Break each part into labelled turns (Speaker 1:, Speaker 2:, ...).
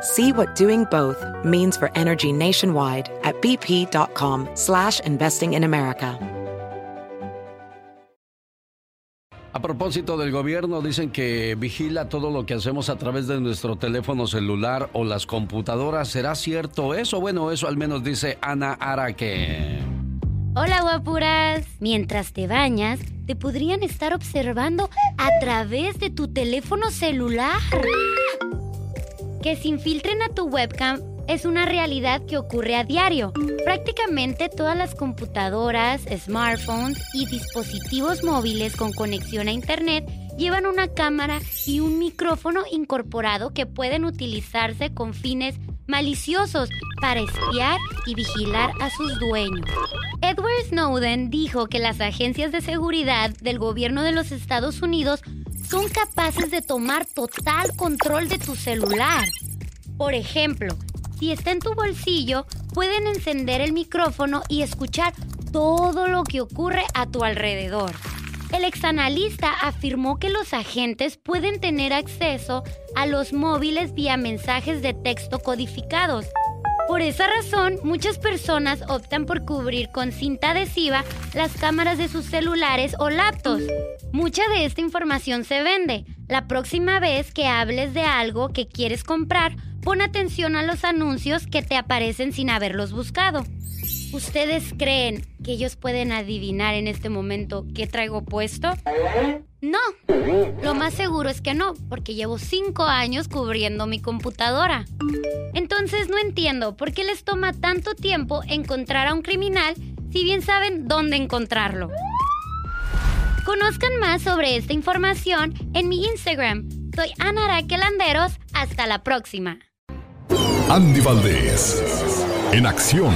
Speaker 1: See what doing both means for energy nationwide at bp.com slash investing in America.
Speaker 2: A propósito del gobierno, dicen que vigila todo lo que hacemos a través de nuestro teléfono celular o las computadoras. ¿Será cierto eso? Bueno, eso al menos dice Ana Araque.
Speaker 3: Hola guapuras. Mientras te bañas, te podrían estar observando a través de tu teléfono celular. Que se infiltren a tu webcam es una realidad que ocurre a diario. Prácticamente todas las computadoras, smartphones y dispositivos móviles con conexión a Internet llevan una cámara y un micrófono incorporado que pueden utilizarse con fines maliciosos para espiar y vigilar a sus dueños. Edward Snowden dijo que las agencias de seguridad del gobierno de los Estados Unidos son capaces de tomar total control de tu celular. Por ejemplo, si está en tu bolsillo, pueden encender el micrófono y escuchar todo lo que ocurre a tu alrededor. El exanalista afirmó que los agentes pueden tener acceso a los móviles vía mensajes de texto codificados. Por esa razón, muchas personas optan por cubrir con cinta adhesiva las cámaras de sus celulares o laptops. Mucha de esta información se vende. La próxima vez que hables de algo que quieres comprar, pon atención a los anuncios que te aparecen sin haberlos buscado. ¿Ustedes creen que ellos pueden adivinar en este momento qué traigo puesto? No, lo más seguro es que no, porque llevo cinco años cubriendo mi computadora. Entonces no entiendo por qué les toma tanto tiempo encontrar a un criminal si bien saben dónde encontrarlo. Conozcan más sobre esta información en mi Instagram. Soy Ana Landeros. Hasta la próxima.
Speaker 4: Andy Valdés, en acción.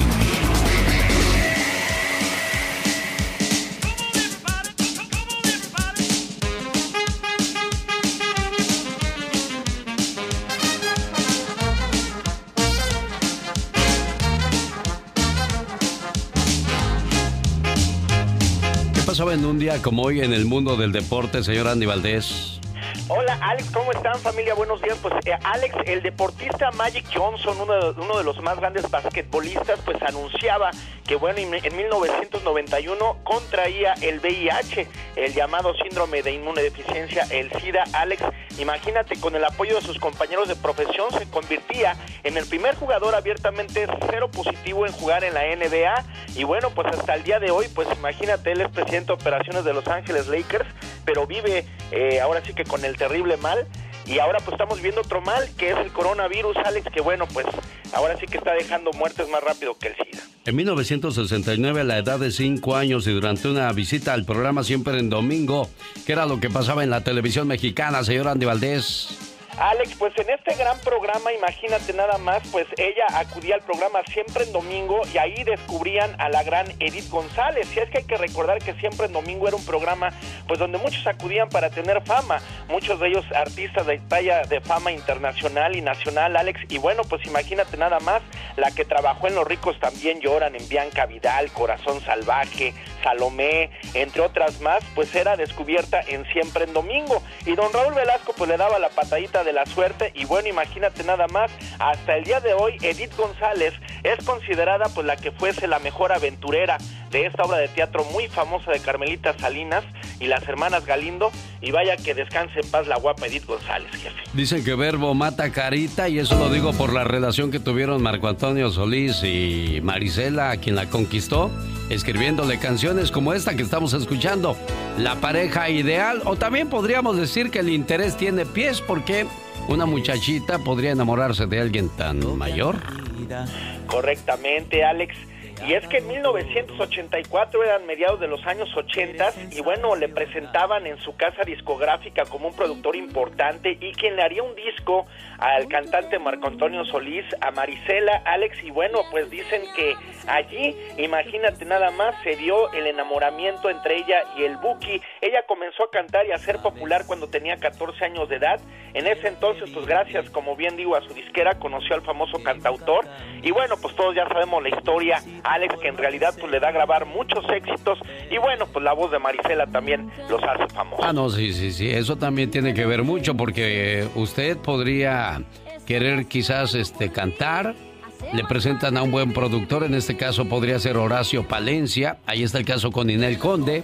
Speaker 2: Pasaba en un día como hoy en el mundo del deporte, señor Andy Valdés?
Speaker 5: Hola Alex, ¿cómo están familia? Buenos días. Pues eh, Alex, el deportista Magic Johnson, uno de, uno de los más grandes basquetbolistas, pues anunciaba que bueno, en 1991 contraía el VIH, el llamado síndrome de inmunodeficiencia, el SIDA. Alex, imagínate, con el apoyo de sus compañeros de profesión se convertía en el primer jugador abiertamente cero positivo en jugar en la NBA. Y bueno, pues hasta el día de hoy, pues imagínate, él es presidente de operaciones de Los Ángeles Lakers, pero vive eh, ahora sí que con el terrible mal. Y ahora pues estamos viendo otro mal, que es el coronavirus, Alex, que bueno, pues ahora sí que está dejando muertes más rápido que el SIDA.
Speaker 2: En 1969, a la edad de 5 años y durante una visita al programa Siempre en Domingo, que era lo que pasaba en la televisión mexicana, señor Andy Valdés.
Speaker 5: Alex, pues en este gran programa, imagínate nada más, pues ella acudía al programa siempre en domingo y ahí descubrían a la gran Edith González. Y es que hay que recordar que siempre en domingo era un programa pues donde muchos acudían para tener fama, muchos de ellos artistas de talla de fama internacional y nacional, Alex. Y bueno, pues imagínate nada más, la que trabajó en Los ricos también lloran, en Bianca Vidal, Corazón Salvaje, Salomé, entre otras más, pues era descubierta en siempre en domingo. Y don Raúl Velasco pues le daba la patadita de la suerte y bueno, imagínate nada más, hasta el día de hoy Edith González es considerada pues la que fuese la mejor aventurera de esta obra de teatro muy famosa de Carmelita Salinas y las hermanas Galindo. Y vaya que descanse en paz la guapa Edith González, jefe.
Speaker 2: Dicen que verbo mata carita y eso lo digo por la relación que tuvieron Marco Antonio Solís y Marisela, quien la conquistó, escribiéndole canciones como esta que estamos escuchando, La pareja ideal, o también podríamos decir que el interés tiene pies porque una muchachita podría enamorarse de alguien tan mayor.
Speaker 5: Correctamente, Alex. Y es que en 1984 eran mediados de los años 80 y bueno, le presentaban en su casa discográfica como un productor importante y quien le haría un disco al cantante Marco Antonio Solís, a Marisela, Alex y bueno, pues dicen que allí, imagínate nada más, se dio el enamoramiento entre ella y el Buki. Ella comenzó a cantar y a ser popular cuando tenía 14 años de edad. En ese entonces, pues gracias, como bien digo, a su disquera, conoció al famoso cantautor y bueno, pues todos ya sabemos la historia Alex, que en realidad pues le da a grabar muchos éxitos. Y bueno, pues la voz de Marisela también los hace famosos.
Speaker 2: Ah, no, sí, sí, sí, eso también tiene que ver mucho porque usted podría querer quizás este cantar, le presentan a un buen productor, en este caso podría ser Horacio Palencia, ahí está el caso con Inel Conde,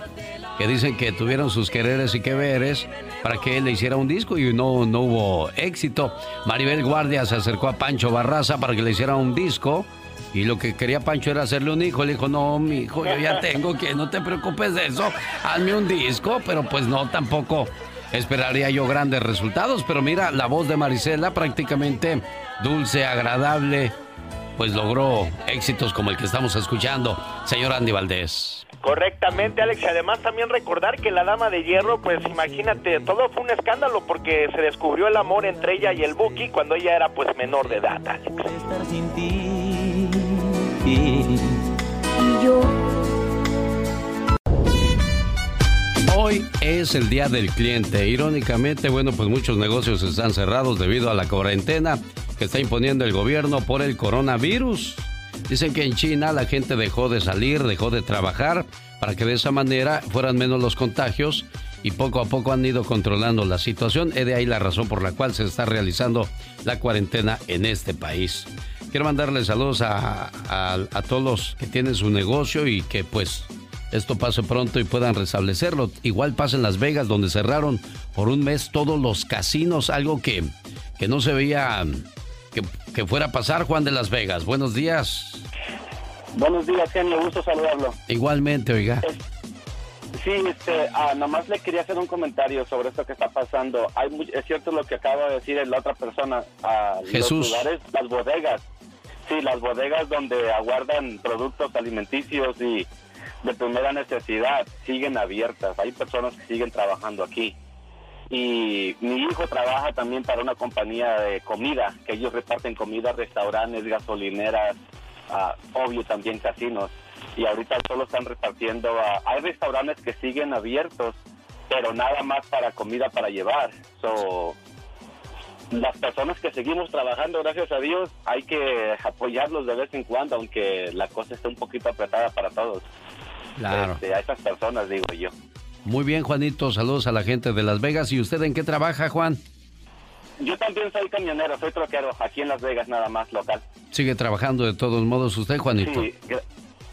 Speaker 2: que dicen que tuvieron sus quereres y que veres para que él le hiciera un disco y no, no hubo éxito. Maribel Guardia se acercó a Pancho Barraza para que le hiciera un disco y lo que quería Pancho era hacerle un hijo. Le dijo, no, mi hijo, yo ya tengo que, no te preocupes de eso. Hazme un disco, pero pues no, tampoco esperaría yo grandes resultados. Pero mira, la voz de Marisela prácticamente dulce, agradable, pues logró éxitos como el que estamos escuchando. Señor Andy Valdés.
Speaker 5: Correctamente, Alex. Y además también recordar que la Dama de Hierro, pues imagínate, todo fue un escándalo porque se descubrió el amor entre ella y el Buki cuando ella era pues menor de edad, Alex.
Speaker 2: Hoy es el día del cliente. Irónicamente, bueno, pues muchos negocios están cerrados debido a la cuarentena que está imponiendo el gobierno por el coronavirus. Dicen que en China la gente dejó de salir, dejó de trabajar, para que de esa manera fueran menos los contagios y poco a poco han ido controlando la situación. Es de ahí la razón por la cual se está realizando la cuarentena en este país. Quiero mandarle saludos a, a, todos los que tienen su negocio y que pues esto pase pronto y puedan restablecerlo. Igual pasa en Las Vegas, donde cerraron por un mes todos los casinos, algo que, que no se veía que, que, fuera a pasar, Juan de Las Vegas. Buenos días.
Speaker 6: Buenos días, genio, gusto saludarlo.
Speaker 2: Igualmente, oiga.
Speaker 6: Sí, este, ah, nomás le quería hacer un comentario sobre esto que está pasando. Hay es cierto lo que acaba de decir la otra persona. a
Speaker 2: Jesús.
Speaker 6: Los lugares, las bodegas Sí, las bodegas donde aguardan productos alimenticios y de primera necesidad siguen abiertas. Hay personas que siguen trabajando aquí. Y mi hijo trabaja también para una compañía de comida, que ellos reparten comida restaurantes, gasolineras, obvio también casinos. Y ahorita solo están repartiendo a... Hay restaurantes que siguen abiertos, pero nada más para comida para llevar. So, las personas que seguimos trabajando, gracias a Dios, hay que apoyarlos de vez en cuando, aunque la cosa esté un poquito apretada para todos.
Speaker 2: Claro.
Speaker 6: Este, a esas personas, digo yo.
Speaker 2: Muy bien, Juanito. Saludos a la gente de Las Vegas. ¿Y usted en qué trabaja, Juan?
Speaker 6: Yo también soy camionero, soy troquero, aquí en Las Vegas nada más, local.
Speaker 2: ¿Sigue trabajando de todos modos usted, Juanito?
Speaker 6: Sí,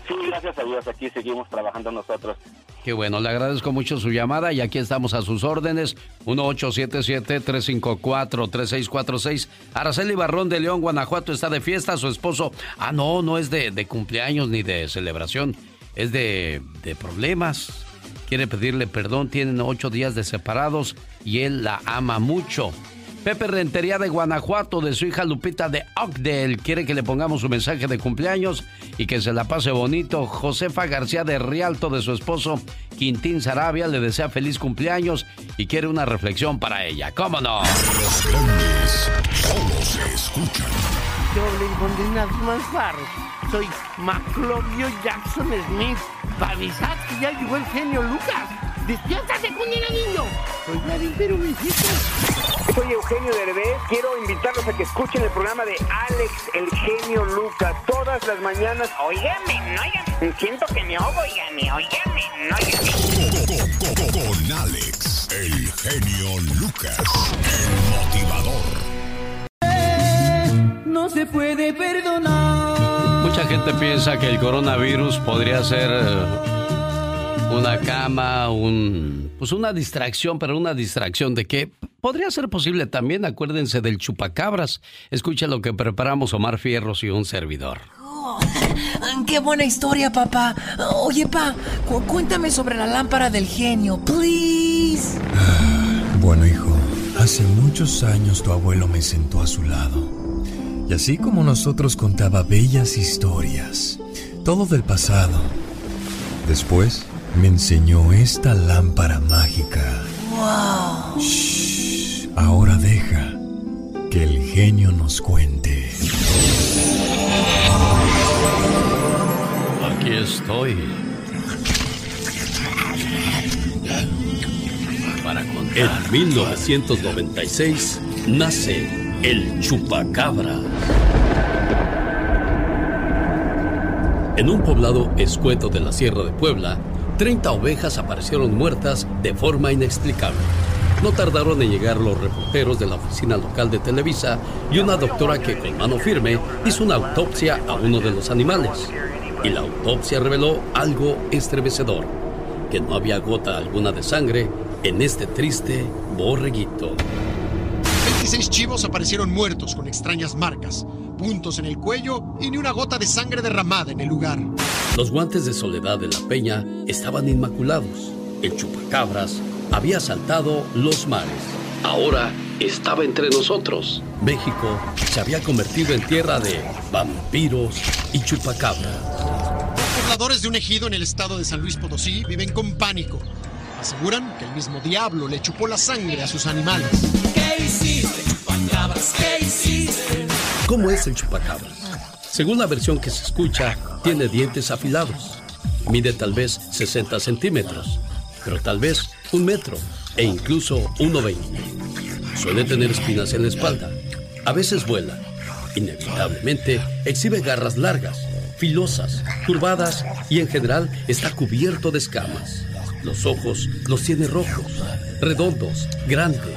Speaker 6: Sí, gracias a Dios, aquí seguimos trabajando nosotros.
Speaker 2: Qué bueno, le agradezco mucho su llamada y aquí estamos a sus órdenes. 1877-354-3646. Araceli Barrón de León, Guanajuato, está de fiesta. Su esposo, ah, no, no es de, de cumpleaños ni de celebración, es de, de problemas. Quiere pedirle perdón, tienen ocho días de separados y él la ama mucho. Pepe Rentería de Guanajuato, de su hija Lupita de Ogdel, quiere que le pongamos su mensaje de cumpleaños y que se la pase bonito. Josefa García de Rialto, de su esposo Quintín Sarabia, le desea feliz cumpleaños y quiere una reflexión para ella. ¿Cómo no?
Speaker 4: Los grandes solo se escuchan.
Speaker 7: más Soy Maclovio Jackson Smith. Para avisar que ya llegó el genio Lucas. ¡Despiértate, cuñera niño! Soy Vladimir
Speaker 5: Soy Eugenio Derbez. Quiero invitarlos a que escuchen el programa de Alex, el genio Lucas, todas las mañanas.
Speaker 8: Óigame, oigan. Siento que me ahogo, oígame, óigame, no oigan.
Speaker 4: Con Alex, el genio Lucas, el
Speaker 7: motivador. No se puede perdonar.
Speaker 2: Mucha gente piensa que el coronavirus podría ser Una cama, un pues una distracción, pero una distracción de qué podría ser posible también, acuérdense del chupacabras. Escucha lo que preparamos Omar Fierros y un servidor.
Speaker 9: Oh, ¡Qué buena historia, papá! Oye, pa, cuéntame sobre la lámpara del genio, please.
Speaker 10: Bueno, hijo, hace muchos años tu abuelo me sentó a su lado. Y así como nosotros contaba bellas historias, todo del pasado. Después me enseñó esta lámpara mágica.
Speaker 9: ¡Wow!
Speaker 10: Shh, ahora deja que el genio nos cuente.
Speaker 2: Aquí estoy. Para contar. En 1996 nace el chupacabra. En un poblado escueto de la Sierra de Puebla, 30 ovejas aparecieron muertas de forma inexplicable. No tardaron en llegar los reporteros de la oficina local de Televisa y una doctora que con mano firme hizo una autopsia a uno de los animales. Y la autopsia reveló algo estremecedor, que no había gota alguna de sangre en este triste borreguito.
Speaker 11: 26 chivos aparecieron muertos con extrañas marcas, puntos en el cuello y ni una gota de sangre derramada en el lugar.
Speaker 2: Los guantes de soledad de la peña estaban inmaculados. El chupacabras había saltado los mares. Ahora estaba entre nosotros. México se había convertido en tierra de vampiros y chupacabras.
Speaker 11: Los pobladores de un ejido en el estado de San Luis Potosí viven con pánico. Aseguran que el mismo diablo le chupó la sangre a sus animales.
Speaker 9: ¿Qué hiciste,
Speaker 2: ¿Cómo es el chupacabras? Según la versión que se escucha, tiene dientes afilados. Mide tal vez 60 centímetros, pero tal vez un metro e incluso 1,20. Suele tener espinas en la espalda. A veces vuela. Inevitablemente exhibe garras largas, filosas, curvadas y en general está cubierto de escamas. Los ojos los tiene rojos, redondos, grandes.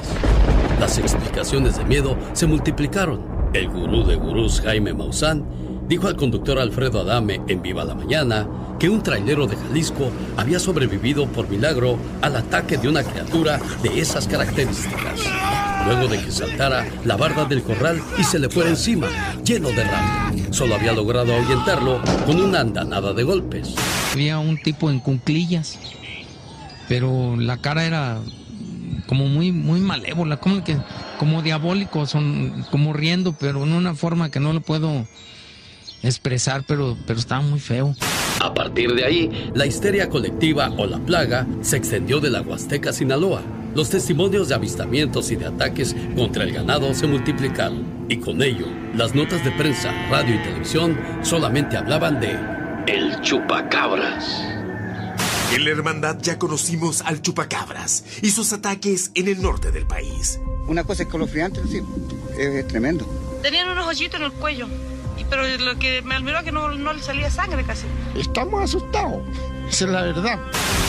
Speaker 2: Las explicaciones de miedo se multiplicaron. El gurú de gurús Jaime Maussan dijo al conductor Alfredo Adame en Viva la Mañana que un trailero de Jalisco había sobrevivido por milagro al ataque de una criatura de esas características. Luego de que saltara la barda del corral y se le fuera encima, lleno de rabia. Solo había logrado ahuyentarlo con una andanada de golpes.
Speaker 12: Había un tipo en cunclillas, pero la cara era como muy, muy malévola, como, que, como diabólico, son, como riendo, pero en una forma que no lo puedo expresar, pero, pero estaba muy feo.
Speaker 2: A partir de ahí, la histeria colectiva o la plaga se extendió de la Huasteca a Sinaloa. Los testimonios de avistamientos y de ataques contra el ganado se multiplicaron. Y con ello, las notas de prensa, radio y televisión solamente hablaban de el chupacabras.
Speaker 13: En la hermandad ya conocimos al chupacabras y sus ataques en el norte del país.
Speaker 14: Una cosa escalofriante, sí, es tremendo.
Speaker 15: Tenían unos hoyitos en el cuello, y, pero lo que me admiró es que no, no le salía sangre casi.
Speaker 7: Estamos asustados, esa es la verdad.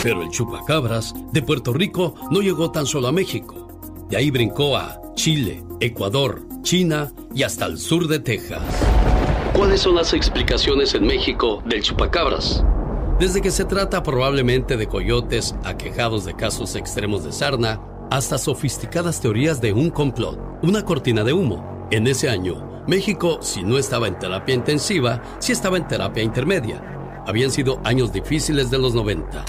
Speaker 2: Pero el chupacabras de Puerto Rico no llegó tan solo a México. De ahí brincó a Chile, Ecuador, China y hasta el sur de Texas. ¿Cuáles son las explicaciones en México del chupacabras? Desde que se trata probablemente de coyotes aquejados de casos extremos de sarna, hasta sofisticadas teorías de un complot, una cortina de humo. En ese año, México, si no estaba en terapia intensiva, sí estaba en terapia intermedia. Habían sido años difíciles de los 90.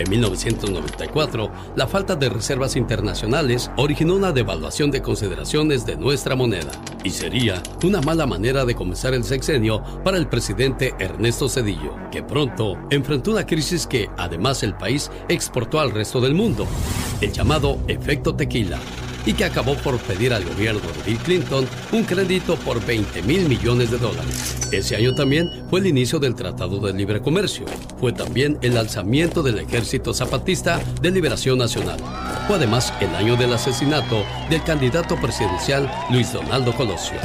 Speaker 2: En 1994, la falta de reservas internacionales originó una devaluación de consideraciones de nuestra moneda y sería una mala manera de comenzar el sexenio para el presidente Ernesto Cedillo, que pronto enfrentó una crisis que además el país exportó al resto del mundo, el llamado efecto tequila, y que acabó por pedir al gobierno de Bill Clinton un crédito por 20 mil millones de dólares. Ese año también fue el inicio del Tratado de Libre Comercio. Fue también el alzamiento del Ejército Zapatista de Liberación Nacional. Fue además el año del asesinato del candidato presidencial Luis Donaldo Colosio.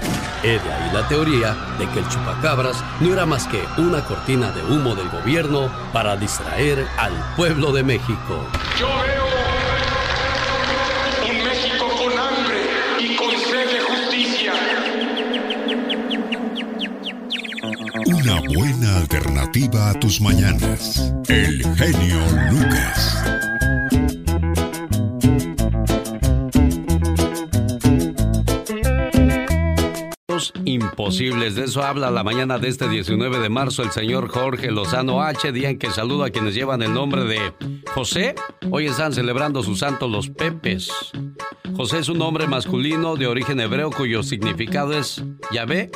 Speaker 2: He de ahí la teoría de que el chupacabras no era más que una cortina de humo del gobierno para distraer al pueblo de México.
Speaker 4: Yo Una buena alternativa a tus mañanas. El genio Lucas.
Speaker 2: Imposibles. De eso habla la mañana de este 19 de marzo el señor Jorge Lozano H, día en que saluda a quienes llevan el nombre de José. Hoy están celebrando su santo los Pepes. José es un nombre masculino de origen hebreo cuyo significado es Yahvé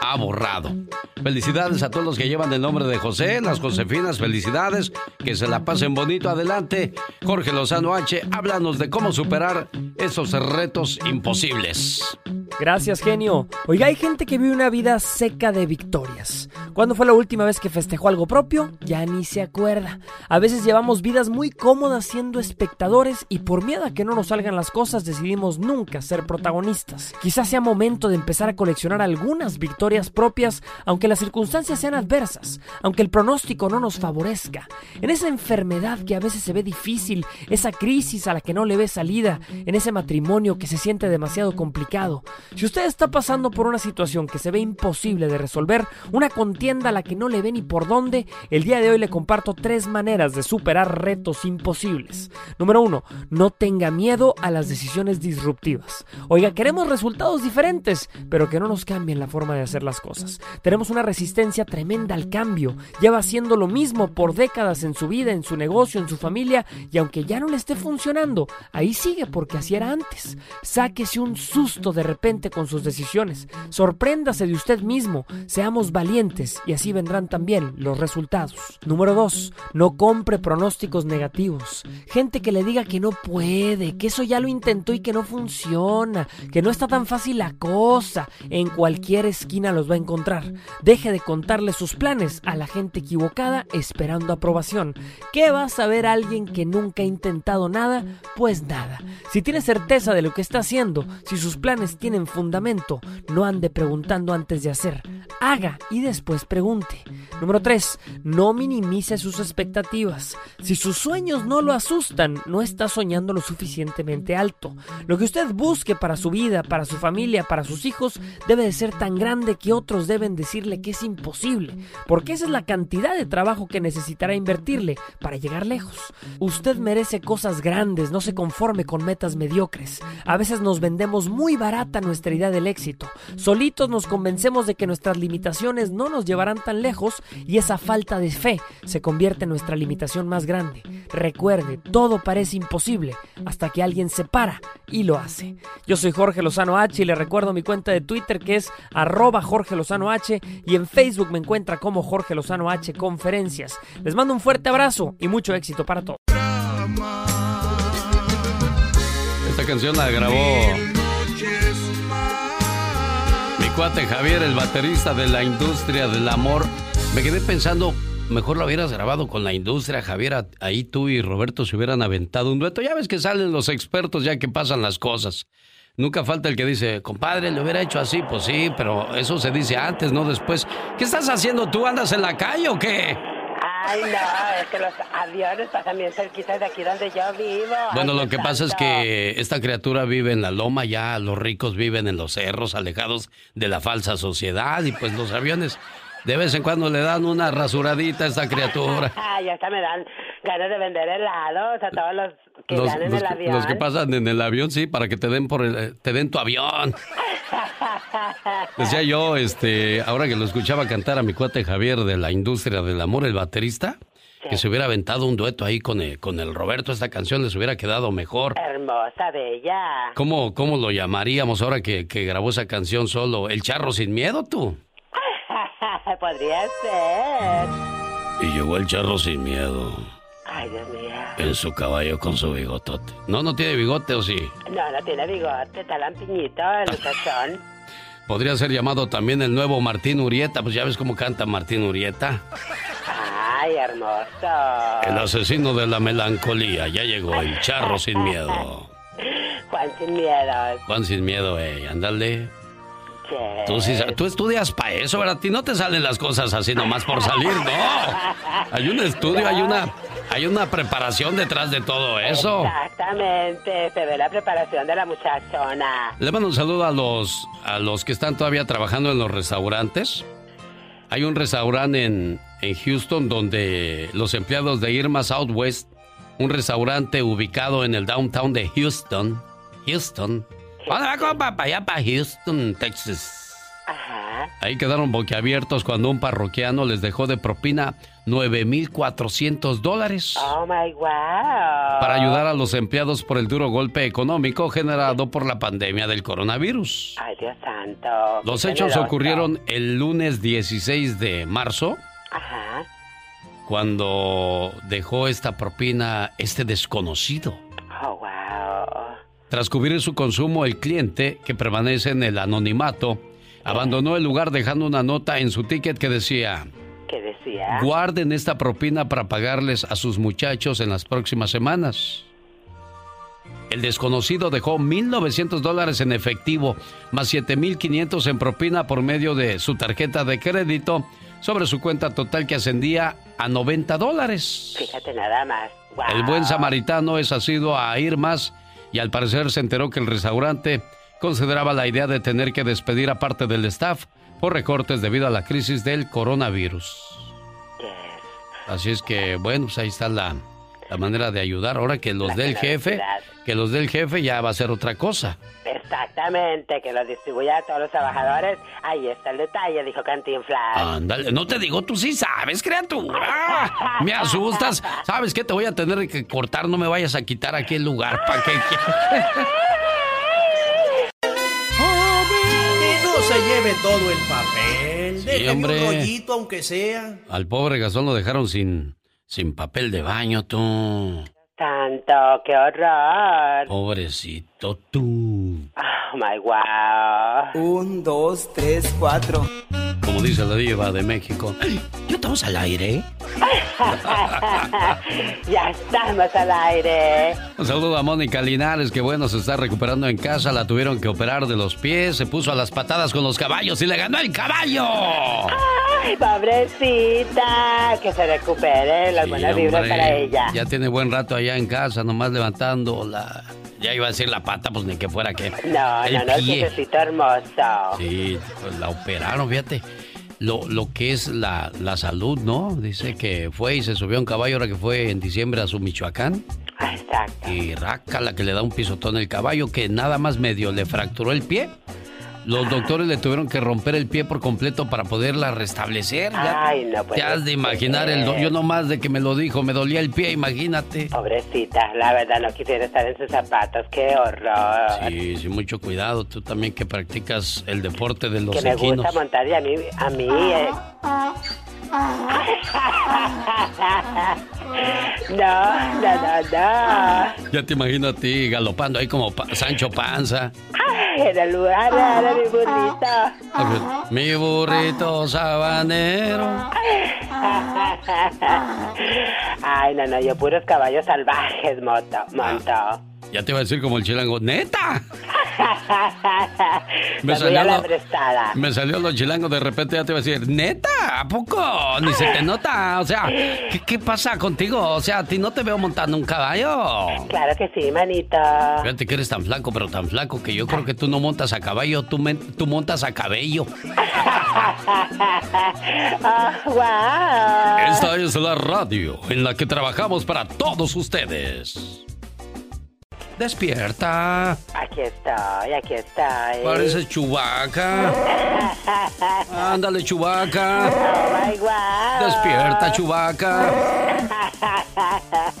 Speaker 2: ha borrado. Felicidades a todos los que llevan el nombre de José, las Josefinas, felicidades, que se la pasen bonito adelante. Jorge Lozano H, háblanos de cómo superar esos retos imposibles.
Speaker 16: Gracias, genio. Oiga, hay gente que vive una vida seca de victorias. ¿Cuándo fue la última vez que festejó algo propio? Ya ni se acuerda. A veces llevamos vidas muy cómodas siendo espectadores y por miedo a que no nos salgan las cosas decidimos nunca ser protagonistas. Quizás sea momento de empezar a coleccionar algunas victorias propias, aunque las circunstancias sean adversas, aunque el pronóstico no nos favorezca. En esa enfermedad que a veces se ve difícil, esa crisis a la que no le ve salida, en ese matrimonio que se siente demasiado complicado. Si usted está pasando por una situación que se ve imposible de resolver, una contienda a la que no le ve ni por dónde, el día de hoy le comparto tres maneras de superar retos imposibles. Número uno, no tenga miedo a las decisiones disruptivas. Oiga, queremos resultados diferentes, pero que no nos cambien la forma de hacer las cosas. Tenemos una resistencia tremenda al cambio. Lleva haciendo lo mismo por décadas en su vida, en su negocio, en su familia, y aunque ya no le esté funcionando, ahí sigue porque así era antes. Sáquese un susto de repente con sus decisiones. Sorpréndase de usted mismo. Seamos valientes y así vendrán también los resultados. Número 2. No compre pronósticos negativos. Gente que le diga que no puede, que eso ya lo intentó y que no funciona, que no está tan fácil la cosa. En cualquier esquina los va a encontrar. Deje de contarle sus planes a la gente equivocada esperando aprobación. ¿Qué va a saber alguien que nunca ha intentado nada? Pues nada. Si tiene certeza de lo que está haciendo, si sus planes tienen fundamento, no preguntando antes de hacer. Haga y después pregunte. Número 3. No minimice sus expectativas. Si sus sueños no lo asustan, no está soñando lo suficientemente alto. Lo que usted busque para su vida, para su familia, para sus hijos, debe de ser tan grande que otros deben decirle que es imposible, porque esa es la cantidad de trabajo que necesitará invertirle para llegar lejos. Usted merece cosas grandes, no se conforme con metas mediocres. A veces nos vendemos muy barata nuestra idea del éxito. Solitos nos convencemos de que nuestras limitaciones no nos llevarán tan lejos y esa falta de fe se convierte en nuestra limitación más grande. Recuerde, todo parece imposible hasta que alguien se para y lo hace. Yo soy Jorge Lozano H y le recuerdo mi cuenta de Twitter que es arroba Jorge Lozano H y en Facebook me encuentra como Jorge Lozano H Conferencias. Les mando un fuerte abrazo y mucho éxito para todos.
Speaker 2: Esta canción la grabó cuate Javier, el baterista de la industria del amor. Me quedé pensando, mejor lo hubieras grabado con la industria, Javier. Ahí tú y Roberto se hubieran aventado un dueto. Ya ves que salen los expertos ya que pasan las cosas. Nunca falta el que dice, compadre, le hubiera hecho así. Pues sí, pero eso se dice antes, no después. ¿Qué estás haciendo tú? ¿Andas en la calle o qué?
Speaker 17: Ay, no, es que los aviones pasan bien cerquita de aquí donde yo vivo.
Speaker 2: Bueno,
Speaker 17: Ay,
Speaker 2: lo que pasa es que esta criatura vive en la loma, ya los ricos viven en los cerros, alejados de la falsa sociedad, y pues los aviones de vez en cuando le dan una rasuradita a esta criatura.
Speaker 17: Ay, hasta me dan ganas de vender helados a todos los que
Speaker 2: Los,
Speaker 17: van en
Speaker 2: los
Speaker 17: el
Speaker 2: que-
Speaker 17: avión.
Speaker 2: los que pasan en el avión, sí, para que te den por el- te den tu avión. Decía yo, este, ahora que lo escuchaba cantar a mi cuate Javier de la industria del amor, el baterista, que se hubiera aventado un dueto ahí con el, con el Roberto, esta canción les hubiera quedado mejor.
Speaker 17: Hermosa, bella.
Speaker 2: ¿Cómo, cómo lo llamaríamos ahora que, que grabó esa canción solo? ¿El charro sin miedo, tú?
Speaker 17: Podría ser.
Speaker 2: Y llegó el charro sin miedo
Speaker 17: Ay, Dios mío.
Speaker 2: en su caballo con su bigotote. No, no tiene bigote, ¿o sí?
Speaker 17: No, no tiene bigote, está lampiñito, el muchachón.
Speaker 2: Podría ser llamado también el nuevo Martín Urieta, pues ya ves cómo canta Martín Urieta.
Speaker 17: Ay, hermoso.
Speaker 2: El asesino de la melancolía, ya llegó el charro sin miedo.
Speaker 17: Juan sin miedo.
Speaker 2: Juan sin miedo, eh, ándale. Sí tú estudias para eso, ¿verdad? A ti no te salen las cosas así nomás por salir, no. Hay un estudio, hay una, hay una preparación detrás de todo eso.
Speaker 17: Exactamente, se ve la preparación de la muchachona.
Speaker 2: Le mando un saludo a los, a los que están todavía trabajando en los restaurantes. Hay un restaurante en, en Houston donde los empleados de Irma Southwest, un restaurante ubicado en el downtown de Houston, Houston, ¿dónde va? Para allá, para Houston, Texas. Ahí quedaron boquiabiertos cuando un parroquiano les dejó de propina 9.400 dólares.
Speaker 17: Oh my wow.
Speaker 2: Para ayudar a los empleados por el duro golpe económico generado por la pandemia del coronavirus.
Speaker 17: Ay, Dios santo.
Speaker 2: Los hechos ocurrieron el lunes 16 de marzo,
Speaker 17: Ajá.
Speaker 2: cuando dejó esta propina este desconocido. Tras cubrir su consumo, el cliente, que permanece en el anonimato, abandonó el lugar dejando una nota en su ticket que decía,
Speaker 17: ¿Qué decía?
Speaker 2: guarden esta propina para pagarles a sus muchachos en las próximas semanas. El desconocido dejó 1.900 dólares en efectivo, más 7.500 en propina por medio de su tarjeta de crédito, sobre su cuenta total que ascendía a 90 dólares.
Speaker 17: Fíjate nada más. Wow.
Speaker 2: El buen samaritano es asido a ir más y al parecer se enteró que el restaurante consideraba la idea de tener que despedir a parte del staff por recortes debido a la crisis del coronavirus. Así es que, bueno, pues ahí está la, la manera de ayudar. Ahora que los
Speaker 17: La
Speaker 2: del jefe, que los del jefe ya va a ser otra cosa.
Speaker 17: Exactamente, que lo distribuya a todos los trabajadores. Ahí está el detalle, dijo Cantinflas.
Speaker 2: Ándale, no te digo, tú sí sabes, criatura. Me asustas. ¿Sabes qué? Te voy a tener que cortar, no me vayas a quitar aquí el lugar para que...
Speaker 18: No se lleve todo el papel. Déjeme
Speaker 2: hombre.
Speaker 18: un rollito, aunque sea.
Speaker 2: Al pobre Gastón lo dejaron sin, sin papel de baño, tú.
Speaker 17: Santo, qué horror.
Speaker 2: Pobrecito tú.
Speaker 17: Oh my wow.
Speaker 19: Un, dos, tres, cuatro.
Speaker 2: Como dice la diva de México. ¿Ya estamos al aire?
Speaker 17: ya estamos al aire.
Speaker 2: Un saludo a Mónica Linares, que bueno, se está recuperando en casa. La tuvieron que operar de los pies, se puso a las patadas con los caballos y le ganó el caballo.
Speaker 17: Ay, pobrecita. Que se recupere. Las
Speaker 2: Sí,
Speaker 17: buenas vibras para ella.
Speaker 2: Ya tiene buen rato allá en casa, nomás levantando la. Ya iba a decir la pata, pues ni que fuera que.
Speaker 17: No,
Speaker 2: el
Speaker 17: no, no, piececito hermoso.
Speaker 2: Sí, pues la operaron, fíjate. Lo, lo que es la, la salud, ¿no? Dice que fue y se subió a un caballo ahora que fue en diciembre a su Michoacán.
Speaker 17: Exacto.
Speaker 2: Y raca la que le da un pisotón el caballo que nada más medio le fracturó el pie. Los doctores le tuvieron que romper el pie por completo para poderla restablecer. Ya,
Speaker 17: Ay, no puede
Speaker 2: te has de imaginar el do-
Speaker 17: ser.
Speaker 2: yo nomás de que me lo dijo, me dolía el pie, imagínate.
Speaker 17: Pobrecita, la verdad no quisiera estar en sus zapatos, qué horror.
Speaker 2: Sí, sí, mucho cuidado. Tú también que practicas el deporte de los
Speaker 17: que me
Speaker 2: equinos.
Speaker 17: gusta montar y a mí, a mí. eh. No, no, no, no.
Speaker 2: Ya te imagino a ti galopando ahí como pa- Sancho Panza.
Speaker 17: Ay, en el lugar de mi burrito.
Speaker 2: Mi burrito sabanero.
Speaker 17: Ay, no, no, yo puros caballos salvajes moto, monto.
Speaker 2: Ya te iba a decir como el chilango. ¡Neta! Me salió, lo, me salió los chilangos de repente ya te iba a decir, ¿neta? ¿A poco? Ni se te nota. O sea, ¿qué, qué pasa contigo? O sea, a ti no te veo montando un caballo.
Speaker 17: Claro que sí, manito.
Speaker 2: Fíjate que eres tan flaco, pero tan flaco que yo creo que tú no montas a caballo, tú, men- tú montas a cabello.
Speaker 17: Ah, wow.
Speaker 2: Esta es la radio en la que trabajamos para todos ustedes. Despierta.
Speaker 17: Aquí estoy, aquí estoy.
Speaker 2: Pareces chubaca. Ándale, chubaca.
Speaker 17: Oh wow.
Speaker 2: Despierta, chubaca.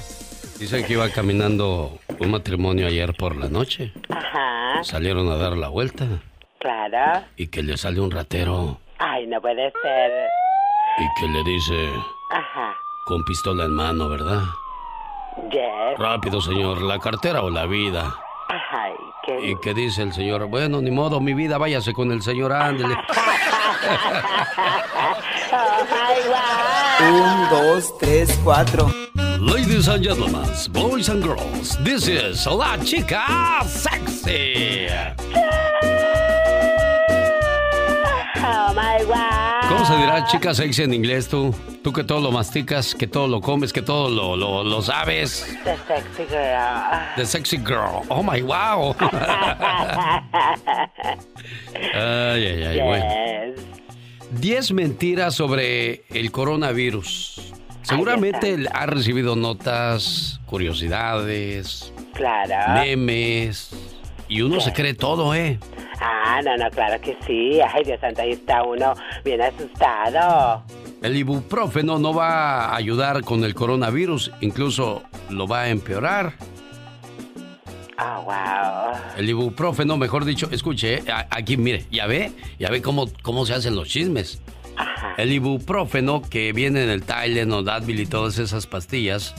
Speaker 2: Dice que iba caminando un matrimonio ayer por la noche.
Speaker 17: Ajá,
Speaker 2: Salieron a dar la vuelta
Speaker 17: claro.
Speaker 2: y que le sale un ratero
Speaker 17: Ay, no puede ser.
Speaker 2: y que le dice
Speaker 17: Ajá.
Speaker 2: con pistola en mano, ¿verdad?
Speaker 17: Yes.
Speaker 2: Rápido, señor, la cartera o la vida.
Speaker 17: Ay, qué.
Speaker 2: Y que dice el señor, bueno, ni modo, mi vida, váyase con el señor, ándele.
Speaker 19: Un, dos, tres, cuatro.
Speaker 2: Ladies and gentlemen, boys and girls, this is La Chica Sexy.
Speaker 17: Oh my wow.
Speaker 2: ¿Cómo se dirá chica sexy en inglés tú? Tú que todo lo masticas, que todo lo comes, que todo lo, lo, lo sabes.
Speaker 17: The sexy girl.
Speaker 2: The sexy girl. Oh my wow. Ay, ay, ay, bueno.
Speaker 17: yes.
Speaker 2: 10 mentiras sobre el coronavirus. Seguramente ha recibido notas, curiosidades,
Speaker 17: Claro.
Speaker 2: memes, y uno se cree todo, ¿eh?
Speaker 17: Ah, no, no, claro que sí. Ay, Dios santo, ahí está uno bien asustado.
Speaker 2: El ibuprofeno no va a ayudar con el coronavirus, incluso lo va a empeorar.
Speaker 17: Ah, wow.
Speaker 2: El ibuprofeno, mejor dicho, escuche, eh, aquí mire, ya ve, ya ve cómo, cómo se hacen los chismes. El ibuprofeno que viene en el Tylenol, Advil y todas esas pastillas,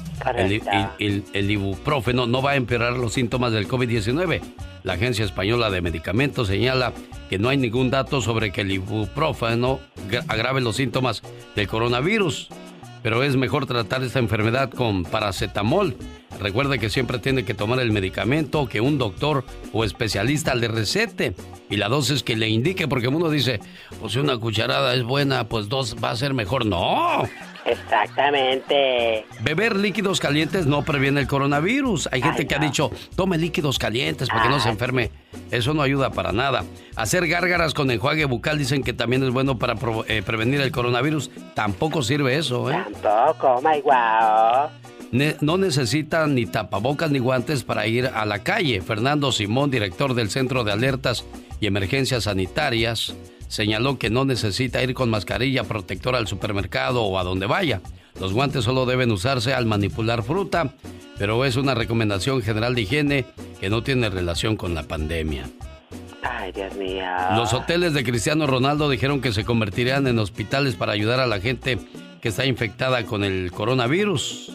Speaker 2: el, el- el- el ibuprofeno no va a empeorar los síntomas del COVID-19. La Agencia Española de Medicamentos señala que no hay ningún dato sobre que el ibuprofeno gra- agrave los síntomas del coronavirus, pero es mejor tratar esta enfermedad con paracetamol. Recuerde que siempre tiene que tomar el medicamento que un doctor o especialista le recete y la dosis que le indique, porque uno dice, pues si una cucharada es buena, pues dos va a ser mejor. No,
Speaker 17: Exactamente.
Speaker 2: beber líquidos calientes no previene el coronavirus. Hay gente que ha dicho, tome líquidos calientes para que no se enferme. Eso no ayuda para nada. Hacer gárgaras con enjuague bucal dicen que también es bueno para eh, prevenir el coronavirus. Tampoco sirve eso, ¿eh?
Speaker 17: Tampoco, my wow.
Speaker 2: Ne- no necesitan ni tapabocas ni guantes para ir a la calle. Fernando Simón, director del Centro de Alertas y Emergencias Sanitarias, señaló que no necesita ir con mascarilla protectora al supermercado o a donde vaya. Los guantes solo deben usarse al manipular fruta, pero es una recomendación general de higiene que no tiene relación con la pandemia.
Speaker 17: Ay, Dios mío.
Speaker 2: Los hoteles de Cristiano Ronaldo dijeron que se convertirían en hospitales para ayudar a la gente que está infectada con el coronavirus.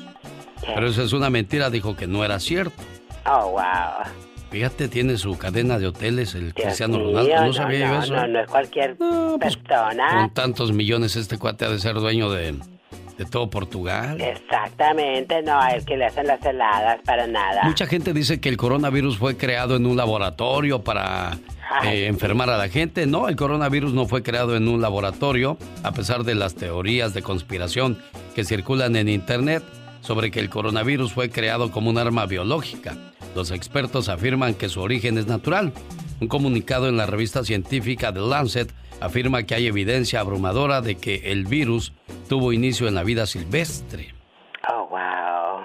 Speaker 2: Pero eso es una mentira, dijo que no era cierto.
Speaker 17: Oh, wow.
Speaker 2: Fíjate, tiene su cadena de hoteles el Cristiano
Speaker 17: Mío,
Speaker 2: Ronaldo. No
Speaker 17: no,
Speaker 2: sabía yo eso.
Speaker 17: no, no es cualquier persona.
Speaker 2: Con tantos millones, este cuate ha de ser dueño de, de todo Portugal.
Speaker 17: Exactamente, no, a el que le hacen las heladas para nada.
Speaker 2: Mucha gente dice que el coronavirus fue creado en un laboratorio para eh, enfermar a la gente. No, el coronavirus no fue creado en un laboratorio, a pesar de las teorías de conspiración que circulan en Internet sobre que el coronavirus fue creado como un arma biológica. Los expertos afirman que su origen es natural. Un comunicado en la revista científica The Lancet afirma que hay evidencia abrumadora de que el virus tuvo inicio en la vida silvestre.
Speaker 17: Oh, wow.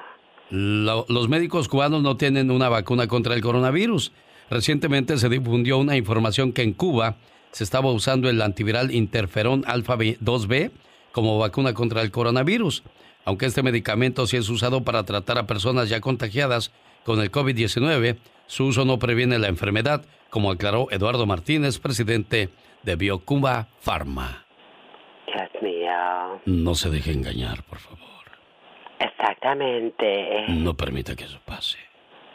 Speaker 2: Lo- los médicos cubanos no tienen una vacuna contra el coronavirus. Recientemente se difundió una información que en Cuba se estaba usando el antiviral interferón alfa 2B como vacuna contra el coronavirus. Aunque este medicamento sí es usado para tratar a personas ya contagiadas con el COVID-19, su uso no previene la enfermedad, como aclaró Eduardo Martínez, presidente de BioCuba Pharma.
Speaker 17: Dios mío.
Speaker 2: No se deje engañar, por favor.
Speaker 17: Exactamente.
Speaker 2: No permita que eso pase.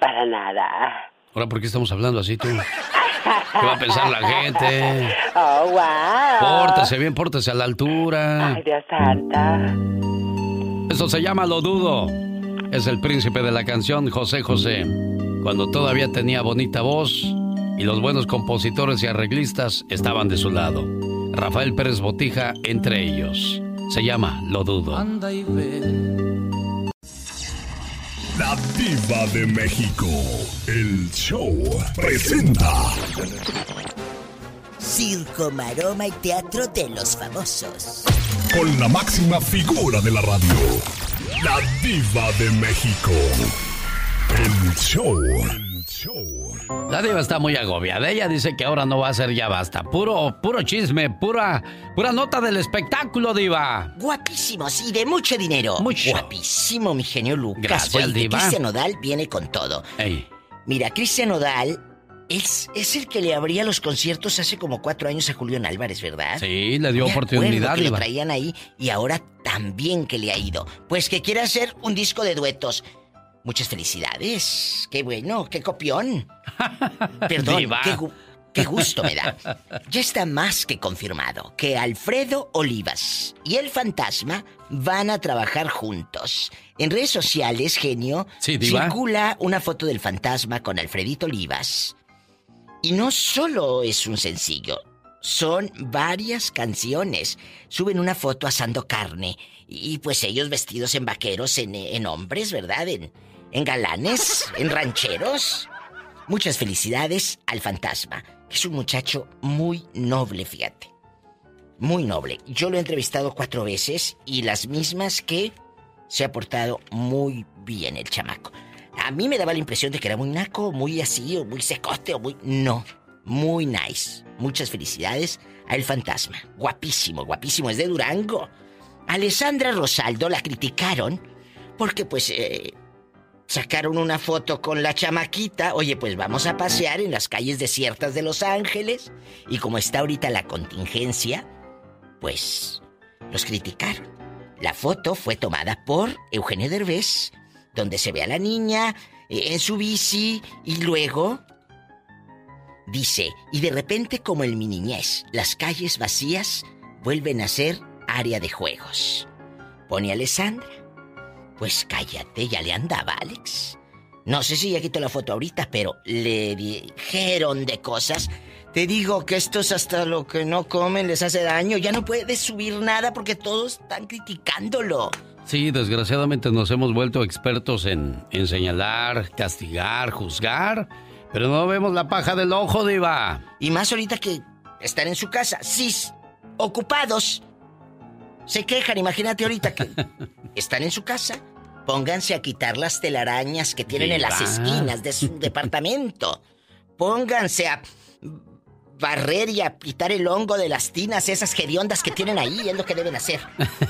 Speaker 17: Para nada.
Speaker 2: Ahora, ¿por qué estamos hablando así tú? ¿Qué va a pensar la gente?
Speaker 17: Oh, wow.
Speaker 2: Pórtese bien, pórtese a la altura.
Speaker 17: Ay, Dios santa.
Speaker 2: Eso se llama Lo Dudo. Es el príncipe de la canción José José. Cuando todavía tenía bonita voz y los buenos compositores y arreglistas estaban de su lado. Rafael Pérez Botija entre ellos. Se llama Lo Dudo.
Speaker 4: La diva de México. El show presenta.
Speaker 20: Circo, maroma y teatro de los famosos.
Speaker 4: Con la máxima figura de la radio. La diva de México. El show.
Speaker 2: La diva está muy agobiada. Ella dice que ahora no va a ser ya basta. Puro, puro chisme, pura, pura nota del espectáculo, diva.
Speaker 20: Guapísimos y de mucho dinero.
Speaker 2: Mucho.
Speaker 20: Guapísimo, mi genio Lucas.
Speaker 2: Gracias,
Speaker 20: Oye,
Speaker 2: diva.
Speaker 20: Cristian Nodal viene con todo.
Speaker 2: Ey.
Speaker 20: Mira, Cristian Nodal es, es el que le abría los conciertos hace como cuatro años a Julián Álvarez, ¿verdad?
Speaker 2: Sí, le dio
Speaker 20: Me
Speaker 2: oportunidad,
Speaker 20: que
Speaker 2: diva.
Speaker 20: traían ahí y ahora también que le ha ido. Pues que quiere hacer un disco de duetos. Muchas felicidades. Qué bueno, qué copión. Perdón, qué, gu- qué gusto me da. Ya está más que confirmado que Alfredo Olivas y el fantasma van a trabajar juntos. En redes sociales, genio,
Speaker 2: Sí,
Speaker 20: circula una foto del fantasma con Alfredito Olivas. Y no solo es un sencillo, son varias canciones. Suben una foto asando carne y pues ellos vestidos en vaqueros, en, en hombres, ¿verdad? En, en galanes, en rancheros. Muchas felicidades al fantasma, que es un muchacho muy noble, fíjate. muy noble. Yo lo he entrevistado cuatro veces y las mismas que se ha portado muy bien el chamaco. A mí me daba la impresión de que era muy naco, muy así, o muy secote, o muy... No, muy nice. Muchas felicidades a El Fantasma. Guapísimo, guapísimo, es de Durango. Alessandra Rosaldo la criticaron porque pues eh, sacaron una foto con la chamaquita. Oye, pues vamos a pasear en las calles desiertas de Los Ángeles. Y como está ahorita la contingencia, pues los criticaron. La foto fue tomada por Eugenio Derbez, donde se ve a la niña eh, en su bici y luego dice, y de repente como en mi niñez, las calles vacías vuelven a ser área de juegos. Pone Alessandra. Pues cállate, ya le andaba Alex. No sé si ya quitó la foto ahorita, pero le dijeron de cosas. Te digo que estos hasta lo que no comen les hace daño. Ya no puedes subir nada porque todos están criticándolo.
Speaker 2: Sí, desgraciadamente nos hemos vuelto expertos en, en señalar, castigar, juzgar, pero no vemos la paja del ojo, diva.
Speaker 20: Y más ahorita que están en su casa, sí, ocupados. Se quejan, imagínate ahorita que están en su casa. Pónganse a quitar las telarañas que tienen en las esquinas de su departamento. Pónganse a barrer y a quitar el hongo de las tinas, esas hediondas que tienen ahí, es lo que deben hacer.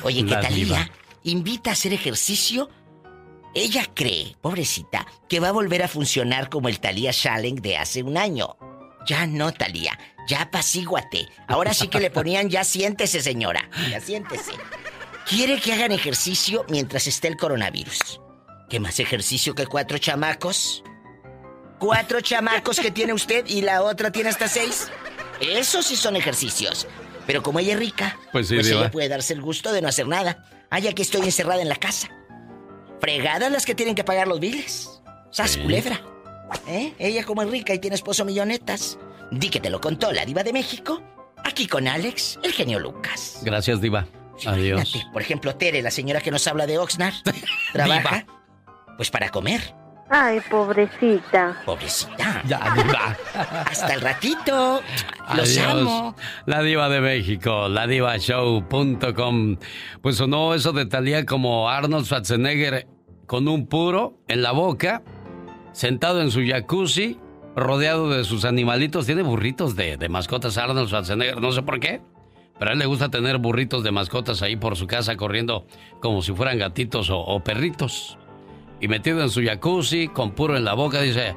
Speaker 20: Oye, ¿qué Talía invita a hacer ejercicio? Ella cree, pobrecita, que va a volver a funcionar como el Talía Challenge de hace un año. Ya no, Talía, ya apacíguate. Ahora sí que le ponían ya siéntese, señora. Ya siéntese. Quiere que hagan ejercicio mientras esté el coronavirus. ¿Qué más ejercicio que cuatro chamacos? Cuatro chamacos que tiene usted y la otra tiene hasta seis. Esos sí son ejercicios. Pero como ella es rica,
Speaker 2: pues, sí,
Speaker 20: pues ella puede darse el gusto de no hacer nada. Ya que estoy encerrada en la casa. Fregadas las que tienen que pagar los biles. Sas culebra. ¿Eh? Ella como es rica y tiene esposo millonetas. Di que te lo contó la diva de México. Aquí con Alex, el genio Lucas.
Speaker 2: Gracias, diva. Adiós.
Speaker 20: Imagínate, por ejemplo, Tere, la señora que nos habla de Oxnard, trabaja pues para comer.
Speaker 21: Ay, pobrecita.
Speaker 20: Pobrecita.
Speaker 2: Ya, diva.
Speaker 20: Hasta el ratito. Los
Speaker 2: Adiós.
Speaker 20: amo.
Speaker 2: La diva de México, la divashow.com. Pues sonó eso de Talía como Arnold Schwarzenegger con un puro en la boca, sentado en su jacuzzi, rodeado de sus animalitos. Tiene burritos de, de mascotas Arnold Schwarzenegger, no sé por qué. Pero a él le gusta tener burritos de mascotas ahí por su casa corriendo como si fueran gatitos o, o perritos. Y metido en su jacuzzi, con puro en la boca, dice...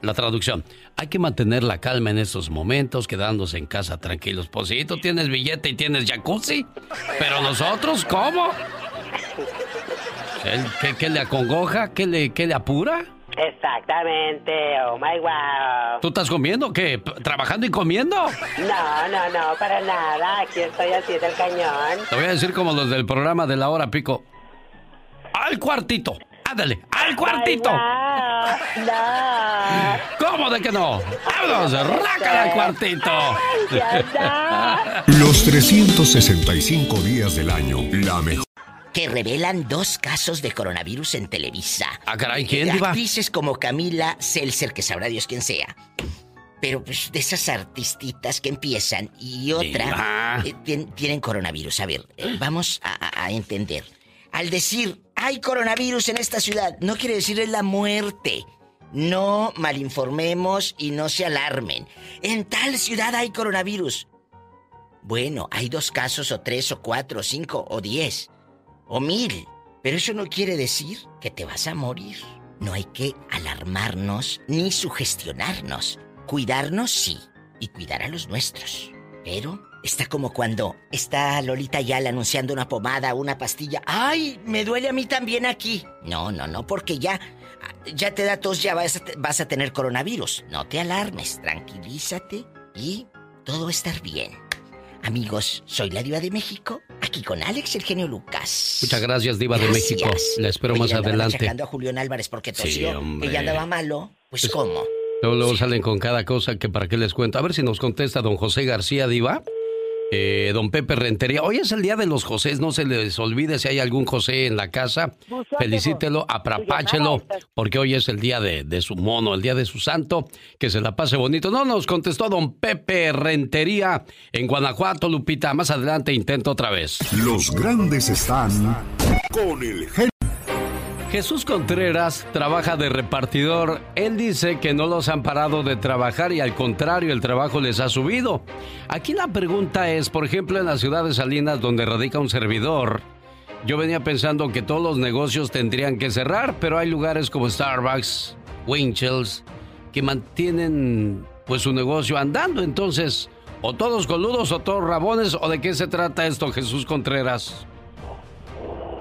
Speaker 2: La traducción. Hay que mantener la calma en estos momentos, quedándose en casa tranquilos. Pues sí, tú tienes billete y tienes jacuzzi. Pero nosotros, ¿cómo? ¿Qué, qué- qué le acongoja? ¿Qué le, qué le apura?
Speaker 17: Exactamente, oh my wow.
Speaker 2: ¿Tú estás comiendo? ¿Qué? ¿Trabajando y comiendo?
Speaker 17: No, no, no, para nada. Aquí estoy haciendo el cañón.
Speaker 2: Te voy a decir como los del programa de la hora pico. ¡Al cuartito! ¡Ándale! ¡Al cuartito!
Speaker 17: Ay, wow. No.
Speaker 2: ¿Cómo de que no? ¡Vámonos! ¡Rácala al cuartito!
Speaker 4: Los 365 días del año, la mejor.
Speaker 20: Que revelan dos casos de coronavirus en Televisa.
Speaker 2: Ah, caray, ¿quién, diva?
Speaker 20: Actrices como Camila Seltzer, que sabrá Dios quién sea. Pero pues de esas artistitas que empiezan y otra eh, tien- tienen coronavirus. A ver, eh, vamos a, a- a entender. Al decir hay coronavirus en esta ciudad, no quiere decir es la muerte. No malinformemos y no se alarmen. En tal ciudad hay coronavirus. Bueno, hay dos casos o tres o cuatro o cinco o diez o mil. Pero eso no quiere decir que te vas a morir. No hay que alarmarnos ni sugestionarnos. Cuidarnos sí, y cuidar a los nuestros. Pero está como cuando está Lolita Yala anunciando una pomada, una pastilla. ¡Ay! Me duele a mí también aquí. No, no, no, porque ya, ya te da tos, ya vas a, vas a tener coronavirus. No te alarmes, tranquilízate y todo va a estar bien. Amigos, soy la diva de México, aquí con Alex, el genio Lucas.
Speaker 2: Muchas gracias, Diva de. México. La espero
Speaker 20: Oye,
Speaker 2: más adelante.
Speaker 20: achacando a Julián Álvarez porque
Speaker 2: Sí,
Speaker 20: tosió, que ya andaba malo. Pues, ¿cómo?
Speaker 2: Luego, luego salen con cada cosa que para qué les cuento. A ver si nos contesta don José García Diva. Eh, don Pepe Rentería. Hoy es el día de los José, no se les olvide si hay algún José en la casa. Felicítelo, aprapáchelo, porque hoy es el día de, de, su mono, el día de su santo. Que se la pase bonito. No nos contestó don Pepe Rentería en Guanajuato, Lupita. Más adelante intento otra vez.
Speaker 4: Los grandes están con el genio.
Speaker 2: Jesús Contreras trabaja de repartidor. Él dice que no los han parado de trabajar y al contrario, el trabajo les ha subido. Aquí la pregunta es, por ejemplo, en la ciudad de Salinas, donde radica un servidor, yo venía pensando que todos los negocios tendrían que cerrar, pero hay lugares como Starbucks, Winchell's, que mantienen pues su negocio andando. Entonces, o todos coludos o todos rabones, o de qué se trata esto, Jesús Contreras.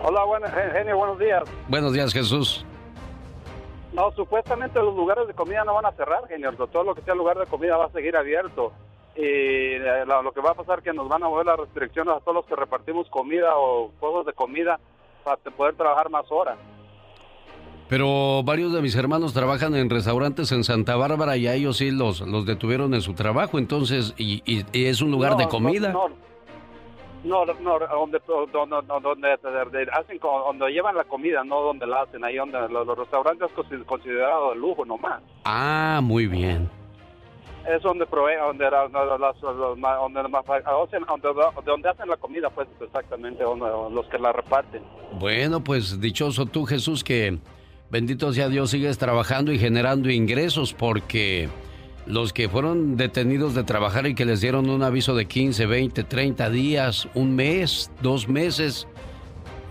Speaker 22: Hola, genio, buenos días.
Speaker 2: Buenos días, Jesús.
Speaker 22: No, supuestamente los lugares de comida no van a cerrar, genio. Todo lo que sea lugar de comida va a seguir abierto. Y eh, lo, que va a pasar es que nos van a mover las restricciones a todos los que repartimos comida o juegos de comida para poder trabajar más horas.
Speaker 2: Pero varios de mis hermanos trabajan en restaurantes en Santa Bárbara y a ellos sí los, los detuvieron en su trabajo, entonces, y, y, es un lugar de comida.
Speaker 22: No, no, no, donde, donde, donde, hacen, donde llevan la comida, no donde la hacen, ahí donde los, restaurantes considerados de lujo nomás.
Speaker 2: Ah, muy bien.
Speaker 22: Es donde provee, donde, donde, donde, hacen la comida, pues exactamente, donde, los que la reparten.
Speaker 2: Bueno, pues dichoso tú, Jesús, que bendito sea Dios, sigues trabajando y generando ingresos porque los que fueron detenidos de trabajar y que les dieron un aviso de 15, 20, 30 días, un mes, dos meses,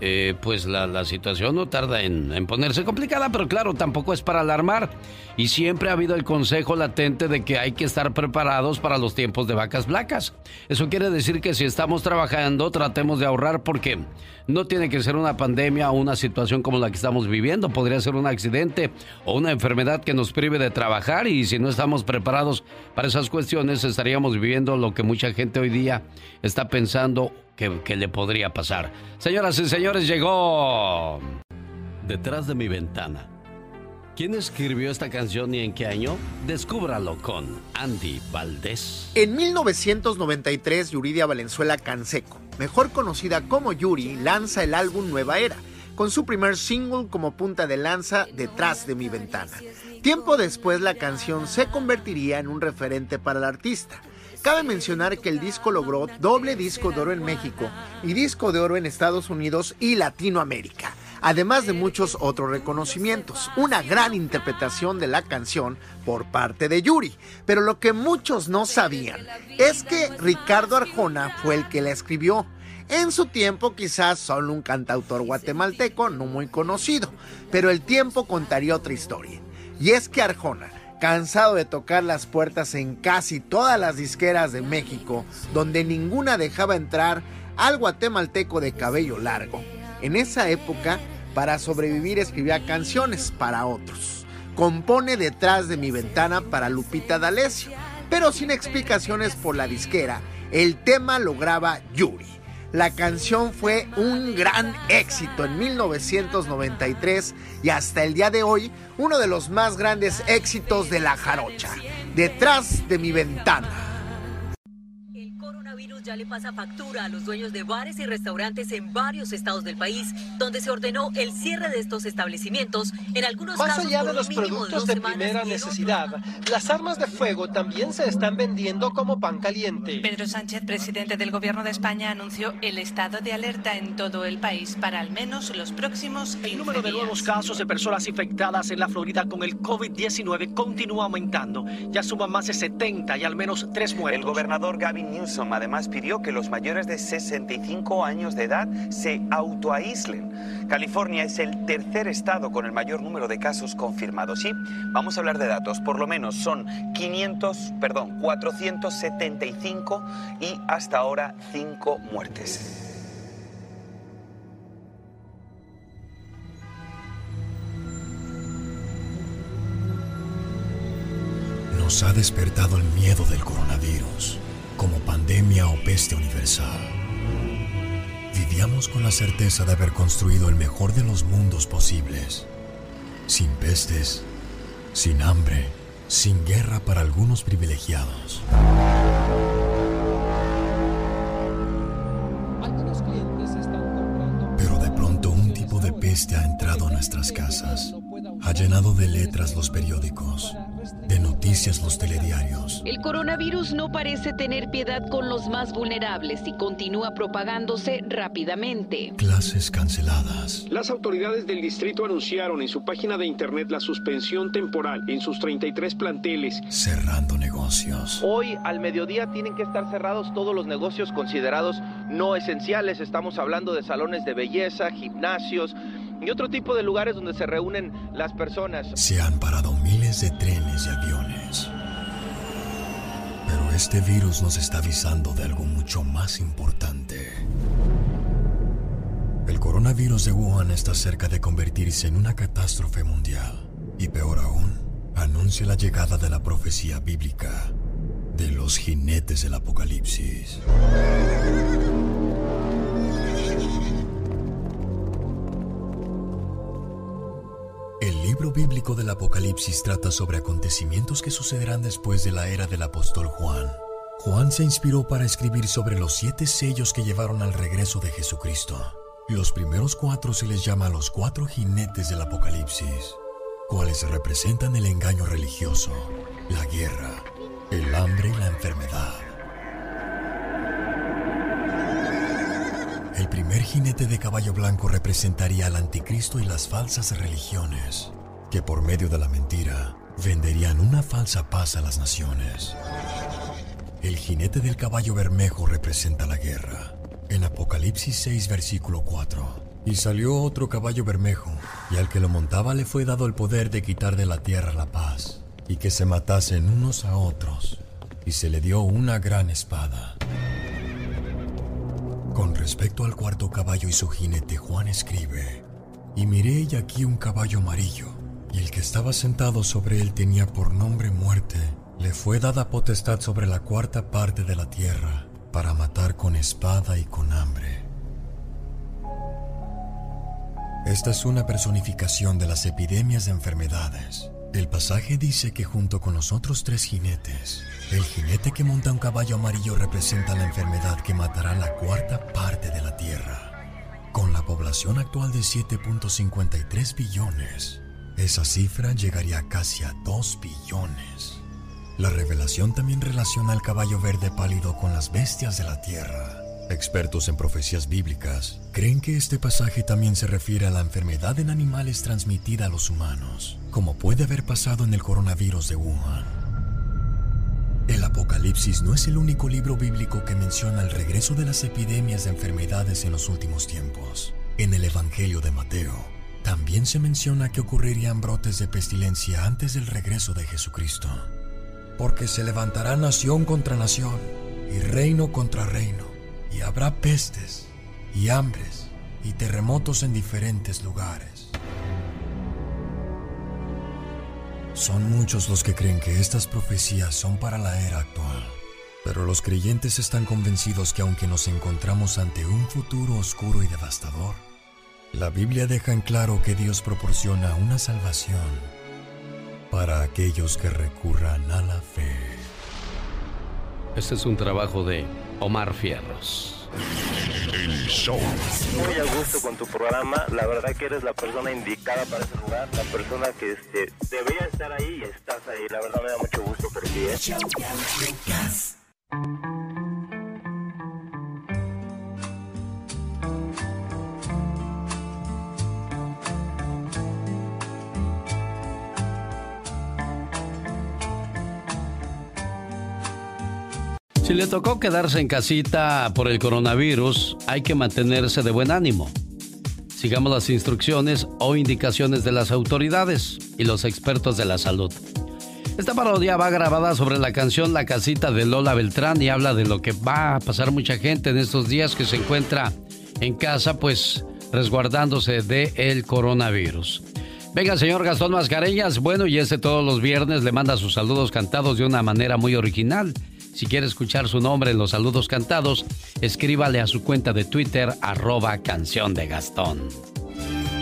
Speaker 2: eh, pues la, situación no tarda en, en, ponerse complicada, pero claro, tampoco es para alarmar. Y siempre ha habido el consejo latente de que hay que estar preparados para los tiempos de vacas blancas. Eso quiere decir que si estamos trabajando, tratemos de ahorrar porque no tiene que ser una pandemia o una situación como la que estamos viviendo. Podría ser un accidente o una enfermedad que nos prive de trabajar y si no estamos preparados para esas cuestiones, estaríamos viviendo lo que mucha gente hoy día está pensando que, le podría pasar. Señoras y señores, llegó detrás de mi ventana. ¿Quién escribió esta canción y en qué año? Descúbralo con Andy Valdés.
Speaker 23: En 1993, Yuridia Valenzuela Canseco, mejor conocida como Yuri, lanza el álbum Nueva Era, con su primer single como punta de lanza Detrás de mi ventana. Tiempo después, la canción se convertiría en un referente para el artista Cabe mencionar que el disco logró doble disco de oro en México y disco de oro en Estados Unidos y Latinoamérica, además de muchos otros reconocimientos. Una gran interpretación de la canción por parte de Yuri. Pero lo que muchos no sabían es que Ricardo Arjona fue el que la escribió. En su tiempo quizás solo un cantautor guatemalteco no muy conocido, pero el tiempo contaría otra historia. Y es que Arjona cansado de tocar las puertas en casi todas las disqueras de México, donde ninguna dejaba entrar al guatemalteco de cabello largo. En esa época, para sobrevivir escribía canciones para otros. Compone detrás de mi ventana para Lupita D'Alessio, pero sin explicaciones por la disquera, el tema lo graba Yuri. La canción fue un gran éxito en 1993 y hasta el día de hoy uno de los más grandes éxitos de la jarocha. Detrás de mi ventana
Speaker 24: ya le pasa factura a los dueños de bares y restaurantes en varios estados del país, donde se ordenó el cierre de estos establecimientos, en algunos
Speaker 25: Más
Speaker 24: casos
Speaker 25: allá de los productos de, primera necesidad, las armas de fuego también se están vendiendo como pan caliente.
Speaker 26: Pedro Sánchez, presidente del Gobierno de España, anunció el estado de alerta en todo el país para al menos los próximos 15
Speaker 25: El número de nuevos casos de personas infectadas en la Florida con el COVID-19 continúa aumentando. Ya suman más de 70 y al menos tres muertos.
Speaker 27: El gobernador Gavin Newsom además pidió que los mayores de 65 años de edad se autoaíslen. California es el tercer estado con el mayor número de casos confirmados. Sí, vamos a hablar de datos. Por lo menos son 500, perdón, 475 y hasta ahora 5 muertes.
Speaker 10: Nos ha despertado el miedo del coronavirus como pandemia o peste universal. Vivíamos con la certeza de haber construido el mejor de los mundos posibles, sin pestes, sin hambre, sin guerra para algunos privilegiados. Pero de pronto un tipo de peste ha entrado a nuestras casas, ha llenado de letras los periódicos de noticias los telediarios.
Speaker 28: El coronavirus no parece tener piedad con los más vulnerables y continúa propagándose rápidamente.
Speaker 10: Clases canceladas.
Speaker 29: Las autoridades del distrito anunciaron en su página de internet la suspensión temporal en sus 33 planteles.
Speaker 10: Cerrando negocios.
Speaker 30: Hoy al mediodía tienen que estar cerrados todos los negocios considerados no esenciales. Estamos hablando de salones de belleza, gimnasios y otro tipo de lugares donde se reúnen las personas.
Speaker 10: Se han parado miles de trenes y aviones. Pero este virus nos está avisando de algo mucho más importante. El coronavirus de Wuhan está cerca de convertirse en una catástrofe mundial. Y peor aún, anuncia la llegada de la profecía bíblica de los jinetes del apocalipsis. Libro bíblico del Apocalipsis trata sobre acontecimientos que sucederán después de la era del apóstol Juan. Juan se inspiró para escribir sobre los siete sellos que llevaron al regreso de Jesucristo. Los primeros cuatro se les llama los cuatro jinetes del Apocalipsis, cuales representan el engaño religioso, la guerra, el hambre y la enfermedad. El primer jinete de caballo blanco representaría al anticristo y las falsas religiones, que por medio de la mentira venderían una falsa paz a las naciones. El jinete del caballo bermejo representa la guerra. En Apocalipsis 6, versículo 4. Y salió otro caballo bermejo, y al que lo montaba le fue dado el poder de quitar de la tierra la paz, y que se matasen unos a otros, y se le dio una gran espada. Con respecto al cuarto caballo y su jinete, Juan escribe, y miré y aquí un caballo amarillo, y el que estaba sentado sobre él tenía por nombre muerte. Le fue dada potestad sobre la cuarta parte de la tierra, para matar con espada y con hambre. Esta es una personificación de las epidemias de enfermedades. El pasaje dice que junto con los otros tres jinetes, el jinete que monta un caballo amarillo representa la enfermedad que matará la cuarta parte de la Tierra. Con la población actual de 7.53 billones, esa cifra llegaría casi a 2 billones. La revelación también relaciona al caballo verde pálido con las bestias de la Tierra. Expertos en profecías bíblicas creen que este pasaje también se refiere a la enfermedad en animales transmitida a los humanos, como puede haber pasado en el coronavirus de Wuhan. El Apocalipsis no es el único libro bíblico que menciona el regreso de las epidemias de enfermedades en los últimos tiempos. En el Evangelio de Mateo, también se menciona que ocurrirían brotes de pestilencia antes del regreso de Jesucristo. Porque se levantará nación contra nación y reino contra reino, y habrá pestes y hambres y terremotos en diferentes lugares. Son muchos los que creen que estas profecías son para la era actual, pero los creyentes están convencidos que aunque nos encontramos ante un futuro oscuro y devastador, la Biblia deja en claro que Dios proporciona una salvación para aquellos que recurran a la fe.
Speaker 2: Este es un trabajo de Omar Fierros.
Speaker 31: El show. Muy a gusto con tu programa. La verdad que eres la persona indicada para ese lugar. La persona que este, debería estar ahí y estás ahí. La verdad me da mucho gusto por ti. ¿eh?
Speaker 2: Si le tocó quedarse en casita por el coronavirus, hay que mantenerse de buen ánimo. Sigamos las instrucciones o indicaciones de las autoridades y los expertos de la salud. Esta parodia va grabada sobre la canción La casita de Lola Beltrán y habla de lo que va a pasar mucha gente en estos días que se encuentra en casa, pues resguardándose de el coronavirus. Venga, señor Gastón Mascareñas, bueno, y ese todos los viernes le manda sus saludos cantados de una manera muy original. Si quiere escuchar su nombre en los saludos cantados, escríbale a su cuenta de Twitter, arroba canción de Gastón.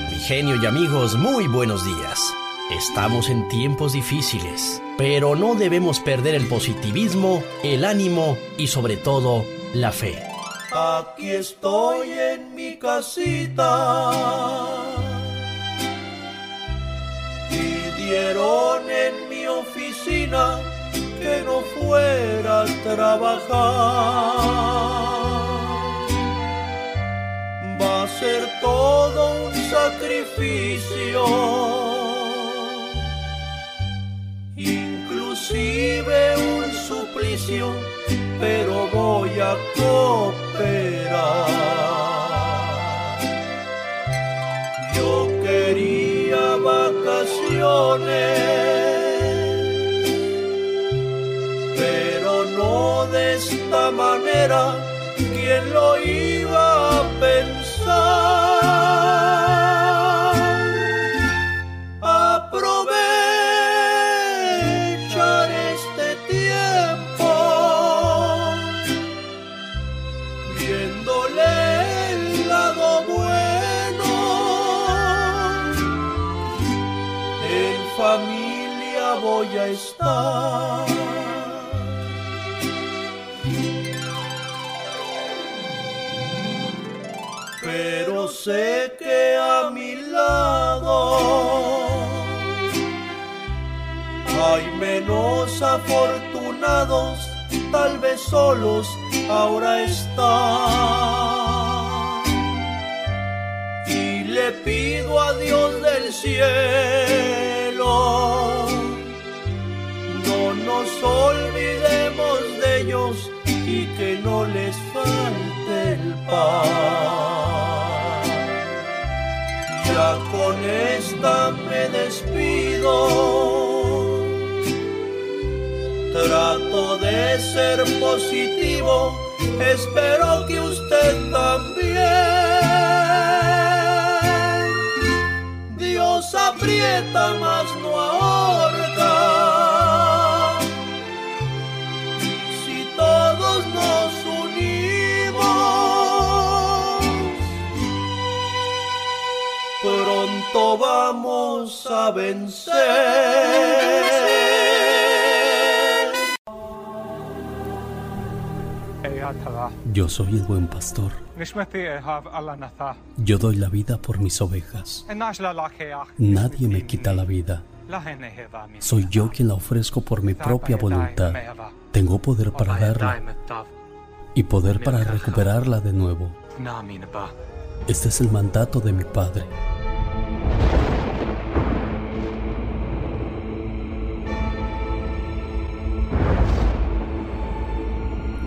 Speaker 32: Mi genio y amigos, muy buenos días. Estamos en tiempos difíciles, pero no debemos perder el positivismo, el ánimo y sobre todo la fe.
Speaker 18: Aquí estoy en mi casita dijeron en mi oficina que no fuera a trabajar. Va a ser todo un sacrificio, inclusive un suplicio, pero voy a cooperar. Yo quería vacaciones pero no de esta manera, ¿quién lo iba a pensar? Aprovechar este tiempo, viéndole el lado bueno, en familia voy a estar. Sé que a mi lado hay menos afortunados, tal vez solos ahora están. Y le pido a Dios del cielo, no nos olvidemos de ellos y que no les falte el pan. Trato de ser positivo, espero que usted también. Dios aprieta más no ahorca. Si todos nos unimos, pronto vamos a vencer.
Speaker 2: Yo soy el buen pastor. Yo doy la vida por mis ovejas. Nadie me quita la vida. Soy yo quien la ofrezco por mi propia voluntad. Tengo poder para darla y poder para recuperarla de nuevo. Este es el mandato de mi Padre.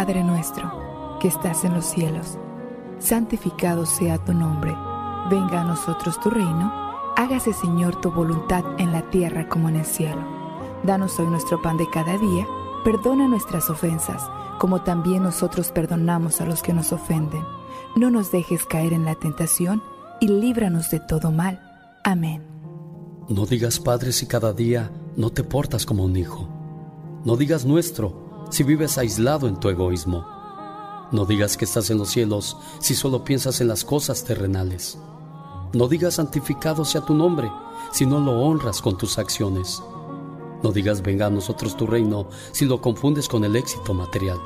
Speaker 33: Padre nuestro, que estás en los cielos, santificado sea tu nombre. Venga a nosotros tu reino. Hágase, Señor, tu voluntad en la tierra como en el cielo. Danos hoy nuestro pan de cada día. Perdona nuestras ofensas, como también nosotros perdonamos a los que nos ofenden. No nos dejes caer en la tentación y líbranos de todo mal. Amén.
Speaker 2: No digas Padre si cada día no te portas como un hijo. No digas nuestro si vives aislado en tu egoísmo. No digas que estás en los cielos si solo piensas en las cosas terrenales. No digas santificado sea tu nombre si no lo honras con tus acciones. No digas venga a nosotros tu reino si lo confundes con el éxito material.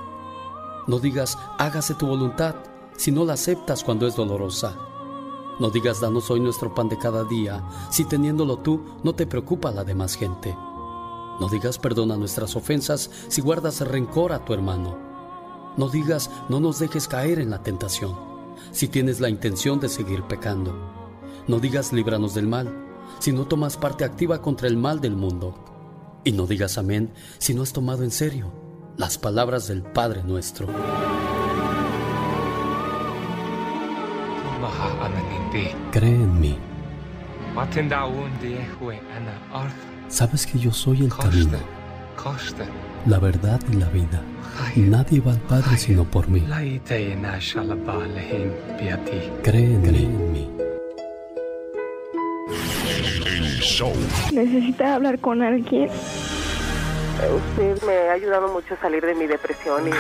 Speaker 2: No digas hágase tu voluntad si no la aceptas cuando es dolorosa. No digas danos hoy nuestro pan de cada día si teniéndolo tú no te preocupa la demás gente. No digas perdona nuestras ofensas si guardas rencor a tu hermano. No digas no nos dejes caer en la tentación si tienes la intención de seguir pecando. No digas líbranos del mal si no tomas parte activa contra el mal del mundo. Y no digas amén si no has tomado en serio las palabras del Padre nuestro. Cree en mí. Sabes que yo soy el camino, la verdad y la vida. Nadie va al Padre sino por mí. Cree en mí.
Speaker 34: Necesita hablar con alguien.
Speaker 35: Usted me ha ayudado mucho a salir de mi depresión. Y...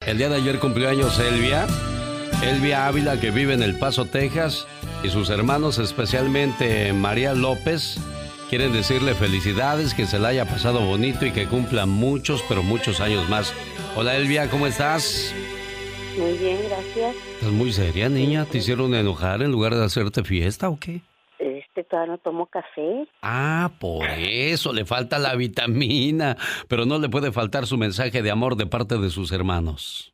Speaker 2: El día de ayer cumplió años Elvia. Elvia Ávila, que vive en El Paso, Texas. Y sus hermanos, especialmente María López, quieren decirle felicidades, que se la haya pasado bonito y que cumpla muchos, pero muchos años más. Hola Elvia, ¿cómo estás?
Speaker 35: Muy bien, gracias.
Speaker 2: Estás muy seria, niña. ¿Te hicieron enojar en lugar de hacerte fiesta o qué?
Speaker 35: Este, todavía no tomo café.
Speaker 2: Ah, por eso le falta la vitamina. Pero no le puede faltar su mensaje de amor de parte de sus hermanos.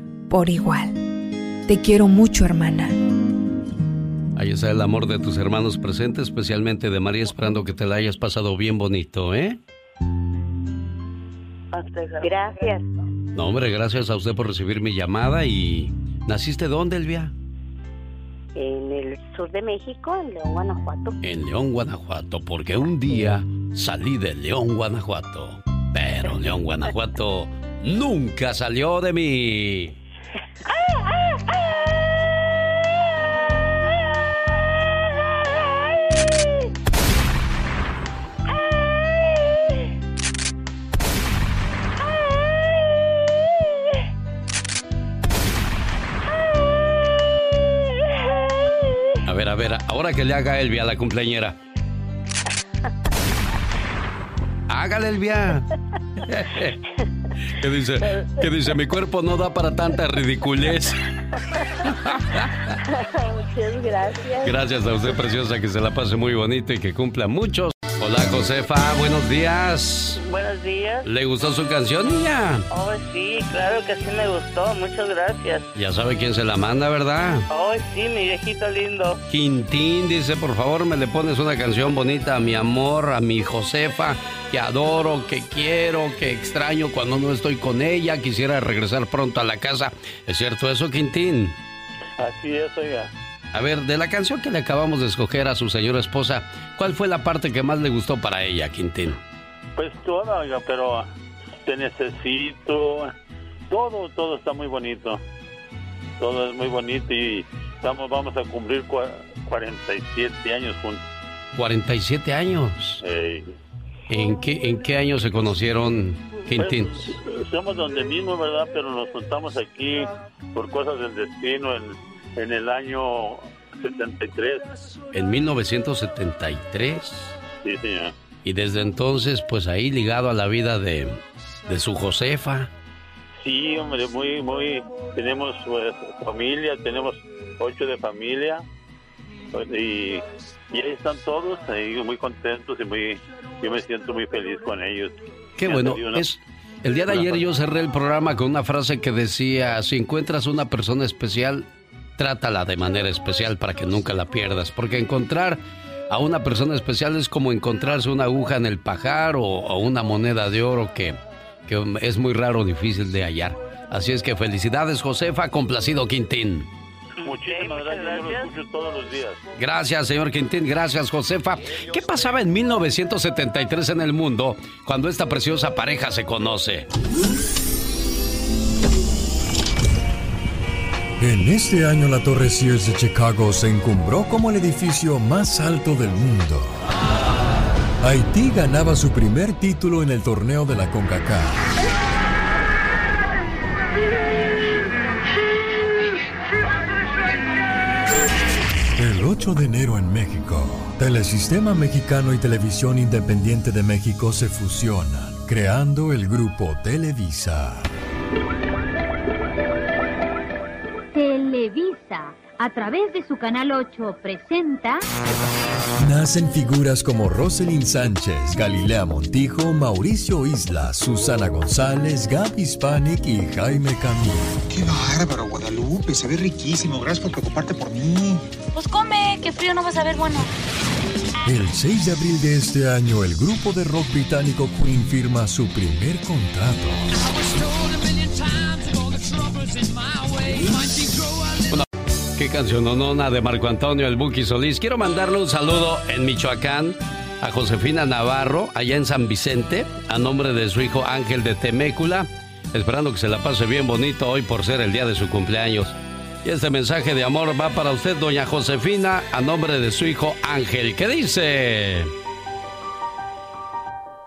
Speaker 33: por igual. Te quiero mucho, hermana.
Speaker 2: Ahí está el amor de tus hermanos presentes, especialmente de María, esperando que te la hayas pasado bien bonito, ¿eh?
Speaker 35: Gracias.
Speaker 2: No, hombre, gracias a usted por recibir mi llamada y... ¿Naciste dónde, Elvia?
Speaker 35: En el sur de México, en León, Guanajuato.
Speaker 2: En León, Guanajuato, porque un día salí de León, Guanajuato. Pero León, Guanajuato nunca salió de mí. A ver, a ver, ahora que le haga Elvia a la cumpleañera. Hágale, Elvia. ¿Qué dice? ¿Qué dice? Mi cuerpo no da para tanta ridiculez.
Speaker 35: Muchas gracias.
Speaker 2: Gracias a usted, preciosa, que se la pase muy bonito y que cumpla muchos. Hola, Josefa, buenos días.
Speaker 36: Buenos días.
Speaker 2: ¿Le gustó su canción, niña?
Speaker 36: Oh, sí, claro que sí me gustó. Muchas gracias.
Speaker 2: Ya sabe quién se la manda, ¿verdad?
Speaker 36: Oh, sí, mi viejito lindo.
Speaker 2: Quintín dice, por favor, me le pones una canción bonita a mi amor, a mi Josefa, que adoro, que quiero, que extraño cuando no estoy con ella. Quisiera regresar pronto a la casa. ¿Es cierto eso, Quintín?
Speaker 36: Así es, oiga.
Speaker 2: A ver, de la canción que le acabamos de escoger a su señora esposa, ¿cuál fue la parte que más le gustó para ella, Quintín?
Speaker 36: Pues toda, oiga, pero te necesito. Todo, todo está muy bonito. Todo es muy bonito y estamos, vamos a cumplir cua- 47 años juntos.
Speaker 2: 47 años.
Speaker 36: Ey.
Speaker 2: ¿En qué, ¿En qué año se conocieron, Quintín?
Speaker 36: Pues, somos donde mismo, ¿verdad? Pero nos juntamos aquí por cosas del destino en, en el año 73.
Speaker 2: En 1973.
Speaker 36: Sí, señor.
Speaker 2: Y desde entonces, pues ahí ligado a la vida de, de su Josefa.
Speaker 36: Sí, hombre, muy, muy. Tenemos pues, familia, tenemos ocho de familia. Y, y ahí están todos, ahí muy contentos y muy. Yo me siento muy feliz con ellos.
Speaker 2: Qué
Speaker 36: Me
Speaker 2: bueno.
Speaker 36: una-
Speaker 2: Es, el día de ayer yo cerré el programa con una frase que decía, si encuentras una persona especial, trátala de manera especial para que nunca la pierdas. Porque encontrar a una persona especial es como encontrarse una aguja en el pajar o, o una moneda de oro que, que es muy raro, difícil de hallar. Así es que felicidades, Josefa, complacido Quintín.
Speaker 36: Muchísimas gracias, yo lo escucho todos los días.
Speaker 2: Gracias, señor Quintín. Gracias, Josefa. ¿Qué pasaba en 1973 en el mundo cuando esta preciosa pareja se conoce?
Speaker 10: En este año la Torre Sears de Chicago se encumbró como el edificio más alto del mundo. Haití ganaba su primer título en el torneo de la CONCACAF. El 8 de enero en México, Telesistema Mexicano y Televisión Independiente de México se fusionan, creando el grupo Televisa.
Speaker 37: Televisa,
Speaker 38: a través de su canal 8 presenta...
Speaker 10: Nacen figuras como Roselyn Sánchez, Galilea Montijo, Mauricio Isla, Susana González, Gaby Spanik y Jaime Camil.
Speaker 37: ¡Qué bárbaro, Guadalupe! Se ve riquísimo. Gracias por preocuparte por mí.
Speaker 38: Pues come, que frío no vas a ver bueno.
Speaker 10: El 6 de abril de este año, el grupo de rock británico Queen firma su primer contrato.
Speaker 2: Qué canción nona de Marco Antonio El Buki Solís. Quiero mandarle un saludo en Michoacán a Josefina Navarro, allá en San Vicente, a nombre de su hijo Ángel de Temécula, esperando que se la pase bien bonito hoy por ser el día de su cumpleaños. Y este mensaje de amor va para usted, doña Josefina, a nombre de su hijo Ángel, ¿Qué dice...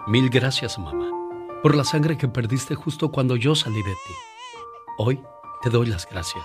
Speaker 39: Mil gracias, mamá, por la sangre que perdiste justo cuando yo salí de ti. Hoy te doy las gracias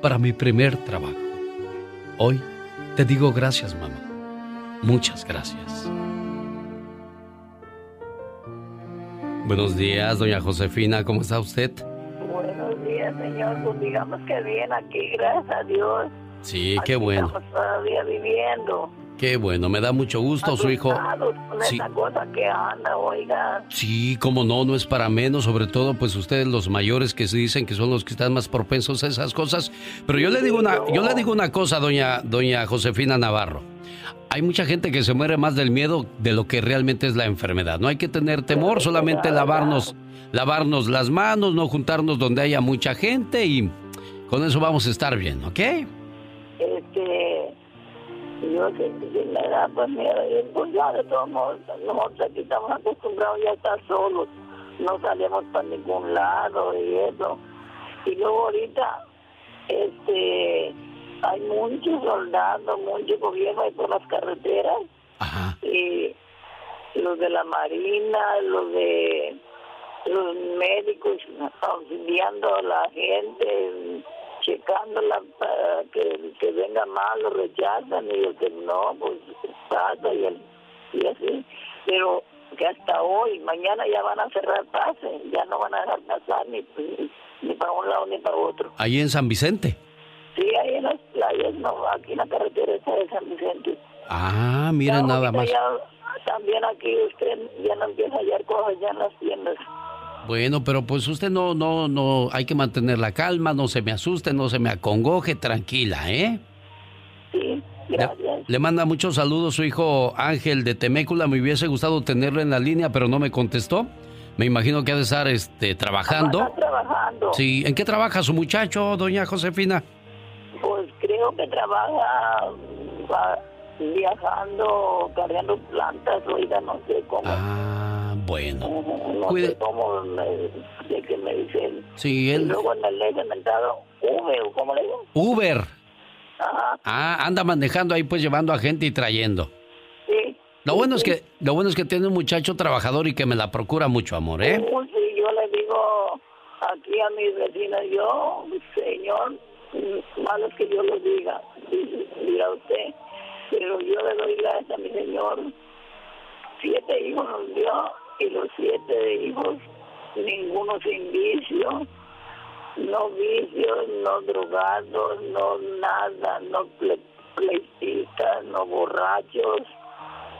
Speaker 39: para mi primer trabajo. Hoy te digo gracias, mamá. Muchas gracias.
Speaker 2: Buenos días, doña Josefina, ¿cómo está usted?
Speaker 40: Buenos días, señor. Pues digamos que bien aquí, gracias a Dios.
Speaker 2: Sí, qué bueno.
Speaker 40: Estamos todavía viviendo.
Speaker 2: Qué bueno, me da mucho gusto su hijo.
Speaker 40: Con sí. esa cosa que anda, oiga.
Speaker 2: Sí, cómo no, no es para menos, sobre todo pues ustedes los mayores que se dicen que son los que están más propensos a esas cosas. Pero yo le digo una, yo le digo una cosa, doña, doña Josefina Navarro. Hay mucha gente que se muere más del miedo de lo que realmente es la enfermedad. No hay que tener temor, solamente lavarnos, lavarnos las manos, no juntarnos donde haya mucha gente y con eso vamos a estar bien, ¿ok?
Speaker 40: Este, yo si, si me da pues miedo, pues ya de todos modos, nosotros aquí estamos acostumbrados ya a estar solos, no salimos para ningún lado y eso. Y luego ahorita, este, hay muchos soldados, muchos gobiernos ahí por las carreteras, y los de la marina, los de los médicos auxiliando a la gente, checándola para que, que venga mal, lo rechazan y el que no, pues pasa y, el, y así. Pero que hasta hoy, mañana ya van a cerrar pases, ya no van a dejar pasar ni, ni para un lado ni para otro.
Speaker 2: Ahí en San Vicente.
Speaker 40: Sí, ahí en las playas, no, aquí en la carretera esa de San Vicente.
Speaker 2: Ah, mira nada más.
Speaker 40: Ya, también aquí usted ya no empieza a hallar cosas ya en las tiendas.
Speaker 2: Bueno, pero pues usted no, no, no, hay que mantener la calma, no se me asuste, no se me acongoje, tranquila, ¿eh?
Speaker 40: Sí, gracias.
Speaker 2: Le, manda muchos saludos su hijo Ángel de Temécula, me hubiese gustado tenerlo en la línea, pero no me contestó. Me imagino que ha de estar este, trabajando.
Speaker 40: Está trabajando.
Speaker 2: Sí, ¿en qué trabaja su muchacho, doña Josefina?
Speaker 40: Pues creo que trabaja va, viajando, cargando plantas, oiga, no sé cómo.
Speaker 2: Ah, bueno.
Speaker 40: No
Speaker 2: Cuide-
Speaker 40: sé cómo, me, de que me dicen.
Speaker 2: Sí,
Speaker 40: Y
Speaker 2: él.
Speaker 40: luego en el le he inventado V, ¿o ¿cómo le digo?
Speaker 2: Uber.
Speaker 40: Ajá,
Speaker 2: Ah, anda manejando ahí pues llevando a gente y trayendo.
Speaker 40: sí.
Speaker 2: Lo bueno es que lo bueno es que tiene un muchacho trabajador y que me la procura mucho amor, ¿eh?
Speaker 40: Uh, sí, yo le digo aquí a mis vecinos, yo, señor, mm, malo es que yo lo diga, diga usted, pero yo le doy gracias a mi señor. Siete hijos nos dio y los siete hijos, ninguno sin vicio, no vicios, no drogados, no nada, no ple- no borrachos,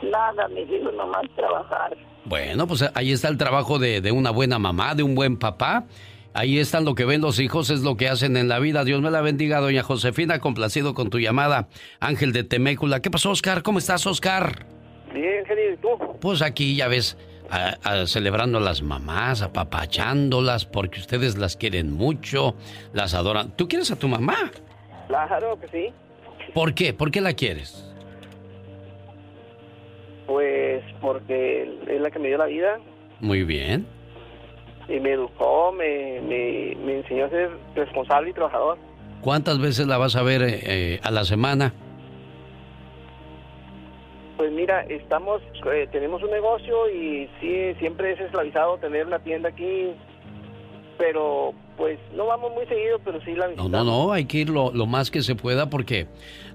Speaker 40: nada, mis hijos nomás trabajar.
Speaker 2: Bueno, pues ahí está el trabajo de, de una buena mamá, de un buen papá. Ahí está lo que ven los hijos, es lo que hacen en la vida. Dios me la bendiga, doña Josefina, complacido con tu llamada. Ángel de Temécula. ¿Qué pasó, Oscar? ¿Cómo estás, Oscar?
Speaker 41: Bien, genio, ¿y tú?
Speaker 2: Pues aquí ya ves, a- a- celebrando a las mamás, apapachándolas, porque ustedes las quieren mucho, las adoran. ¿Tú quieres a tu mamá?
Speaker 41: Claro que sí.
Speaker 2: ¿Por qué? ¿Por qué la quieres?
Speaker 41: Pues porque es la que me dio la vida
Speaker 2: Muy bien.
Speaker 41: Y me educó, me, me, me enseñó a ser responsable y trabajador.
Speaker 2: ¿Cuántas veces la vas a ver eh, eh, a la semana?
Speaker 41: Pues mira, estamos, eh, tenemos un negocio y sí, siempre es esclavizado tener una tienda aquí, pero pues no vamos muy seguido, pero sí la
Speaker 2: visitamos. No, no, no, hay que ir lo, lo más que se pueda porque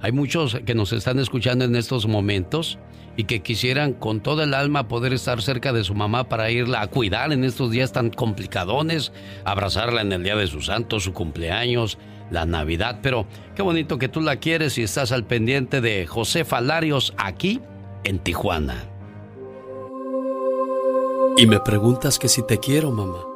Speaker 2: hay muchos que nos están escuchando en estos momentos y que quisieran con toda el alma poder estar cerca de su mamá para irla a cuidar en estos días tan complicadones, abrazarla en el día de su santo, su cumpleaños, la Navidad. Pero qué bonito que tú la quieres y estás al pendiente de José Falarios aquí en Tijuana.
Speaker 39: Y me preguntas que si te quiero, mamá.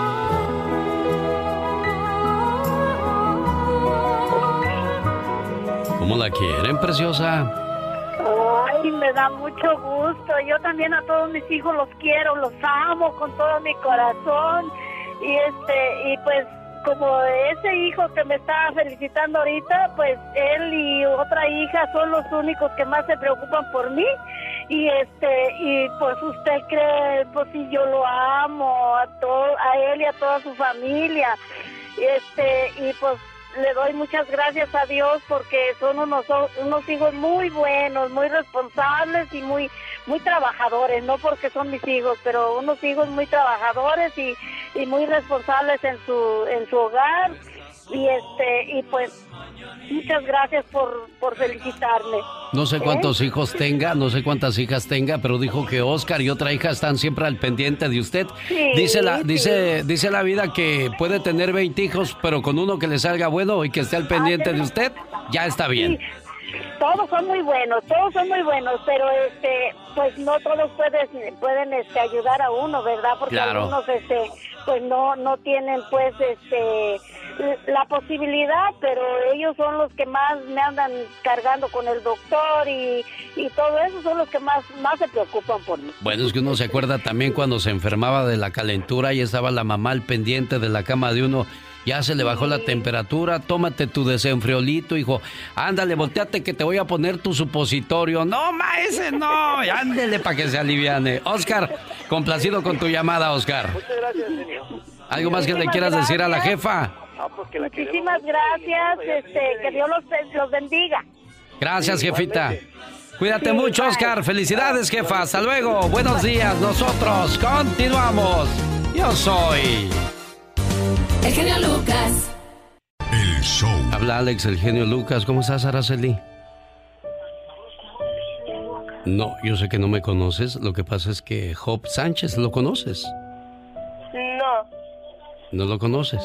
Speaker 2: ¿Cómo la quieren, preciosa?
Speaker 42: Ay, me da mucho gusto. Yo también a todos mis hijos los quiero, los amo con todo mi corazón. Y este, y pues como ese hijo que me está felicitando ahorita, pues él y otra hija son los únicos que más se preocupan por mí. Y este, y pues usted cree, pues si yo lo amo a todo, a él y a toda su familia. Este, y pues le doy muchas gracias a Dios porque son unos, unos hijos muy buenos, muy responsables y muy muy trabajadores, no porque son mis hijos, pero unos hijos muy trabajadores y, y muy responsables en su en su hogar y este y pues Muchas gracias por, por felicitarme.
Speaker 2: No sé cuántos ¿Eh? hijos tenga, no sé cuántas hijas tenga, pero dijo que Oscar y otra hija están siempre al pendiente de usted. dice, la, dice, dice la vida que puede tener 20 hijos, pero con uno que le salga bueno y que esté al pendiente de usted, ya está bien.
Speaker 42: Todos son muy buenos, todos son muy buenos, pero este, pues no todos pueden, pueden este, ayudar a uno, ¿verdad? Porque algunos este, pues no, no tienen pues este la posibilidad, pero ellos son los que más me andan cargando con el doctor y, y todo eso son los que más, más se preocupan por mí.
Speaker 2: Bueno, es que uno se acuerda también cuando se enfermaba de la calentura y estaba la mamá al pendiente de la cama de uno. Ya se le bajó la temperatura, tómate tu desenfriolito, hijo. Ándale, volteate que te voy a poner tu supositorio. No, ma, ese no. Ándele para que se aliviane. Oscar, complacido con tu llamada, Oscar.
Speaker 41: Muchas gracias,
Speaker 2: ¿Algo más que le quieras decir a la jefa?
Speaker 42: Pues Muchísimas gracias, este, que Dios los, bendiga.
Speaker 2: Gracias, jefita. Cuídate mucho, Oscar. Felicidades, jefa. Hasta luego. Buenos días. Nosotros continuamos. Yo soy.
Speaker 43: El genio Lucas.
Speaker 4: El show.
Speaker 2: Habla Alex, el genio Lucas. ¿Cómo estás, Araceli? No, yo sé que no me conoces. Lo que pasa es que Job Sánchez, ¿lo conoces?
Speaker 42: No.
Speaker 2: ¿No lo conoces?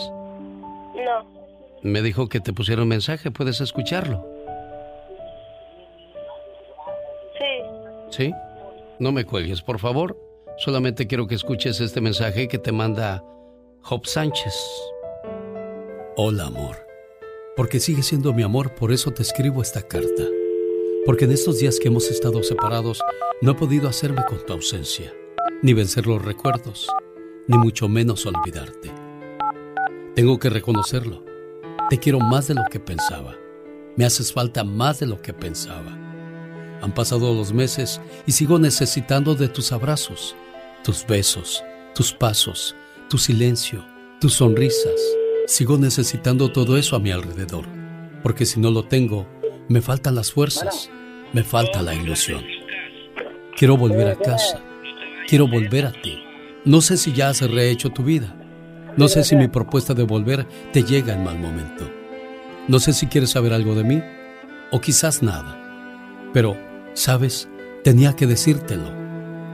Speaker 42: No.
Speaker 2: Me dijo que te pusieron mensaje, ¿puedes escucharlo?
Speaker 42: Sí.
Speaker 2: ¿Sí? No me cuelgues, por favor. Solamente quiero que escuches este mensaje que te manda Job Sánchez. Hola, amor. Porque sigue siendo mi amor, por eso te escribo esta carta. Porque en estos días que hemos estado separados, no he podido hacerme con tu ausencia, ni vencer los recuerdos, ni mucho menos olvidarte. Tengo que reconocerlo. Te quiero más de lo que pensaba. Me haces falta más de lo que pensaba. Han pasado los meses y sigo necesitando de tus abrazos, tus besos, tus pasos, tu silencio, tus sonrisas. Sigo necesitando todo eso a mi alrededor, porque si no lo tengo, me faltan las fuerzas, me falta la ilusión. Quiero volver a casa, quiero volver a ti. No sé si ya has rehecho tu vida, no sé si mi propuesta de volver te llega en mal momento. No sé si quieres saber algo de mí o quizás nada. Pero, ¿sabes? Tenía que decírtelo,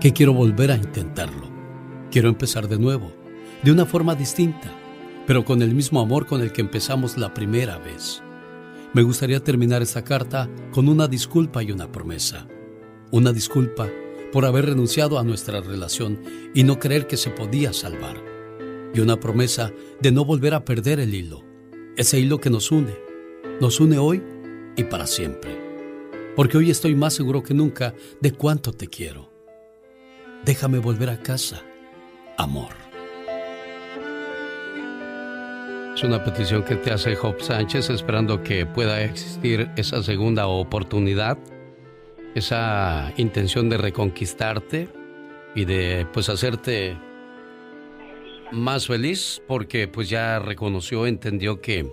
Speaker 2: que quiero volver a intentarlo. Quiero empezar de nuevo, de una forma distinta, pero con el mismo amor con el que empezamos la primera vez. Me gustaría terminar esta carta con una disculpa y una promesa. Una disculpa por haber renunciado a nuestra relación y no creer que se podía salvar y una promesa de no volver a perder el hilo, ese hilo que nos une. Nos une hoy
Speaker 39: y para siempre. Porque hoy estoy más seguro que nunca de cuánto te quiero. Déjame volver a casa, amor.
Speaker 2: Es una petición que te hace Job Sánchez esperando que pueda existir esa segunda oportunidad, esa intención de reconquistarte y de pues hacerte más feliz porque pues ya reconoció, entendió que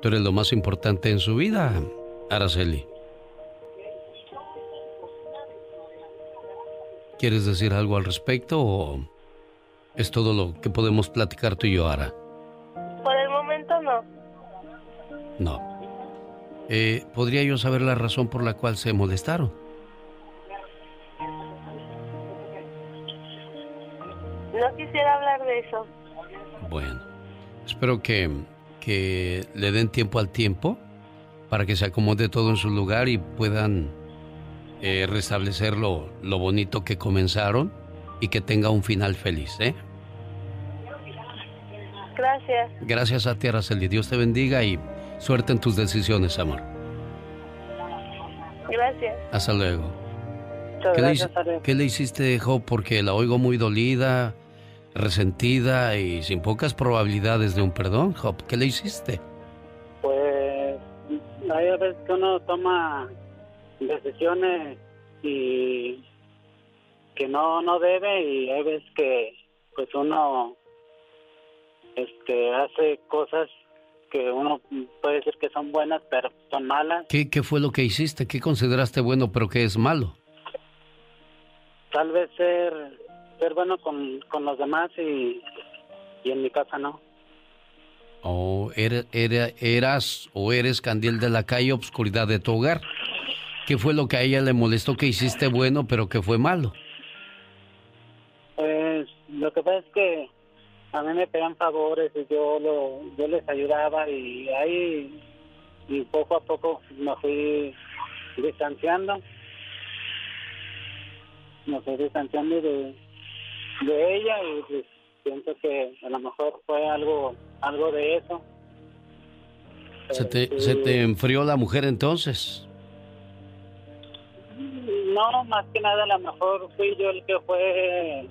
Speaker 2: tú eres lo más importante en su vida, Araceli. ¿Quieres decir algo al respecto o es todo lo que podemos platicar tú y yo, Ara?
Speaker 44: Por el momento no.
Speaker 2: No. Eh, ¿Podría yo saber la razón por la cual se molestaron?
Speaker 44: Quisiera hablar de eso.
Speaker 2: Bueno, espero que, que le den tiempo al tiempo para que se acomode todo en su lugar y puedan eh, restablecer lo, lo bonito que comenzaron y que tenga un final feliz, ¿eh?
Speaker 44: Gracias.
Speaker 2: Gracias a ti, Araceli. Dios te bendiga y suerte en tus decisiones, amor.
Speaker 44: Gracias.
Speaker 2: Hasta luego.
Speaker 44: Muchas
Speaker 2: ¿Qué,
Speaker 44: gracias,
Speaker 2: le, hici- ¿Qué le hiciste, Job? Porque la oigo muy dolida, resentida y sin pocas probabilidades de un perdón, Job. ¿Qué le hiciste?
Speaker 45: Pues hay veces que uno toma decisiones y que no no debe y hay veces que pues uno este hace cosas que uno puede decir que son buenas pero son malas
Speaker 2: ¿Qué, ¿Qué fue lo que hiciste? ¿Qué consideraste bueno pero qué es malo?
Speaker 45: tal vez ser ser bueno con, con los demás y, y en mi casa no
Speaker 2: ¿O era, era- eras o eres candil de la calle, obscuridad de tu hogar? ¿Qué fue lo que a ella le molestó que hiciste bueno pero que fue malo?
Speaker 45: Pues lo que pasa es que a mí me pedían favores y yo lo, yo les ayudaba y ahí y poco a poco me fui distanciando, me fui distanciando de, de ella y pues pienso que a lo mejor fue algo algo de eso.
Speaker 2: ¿Se te, se te enfrió la mujer entonces?
Speaker 45: No, más que nada a lo mejor fui yo el que fue,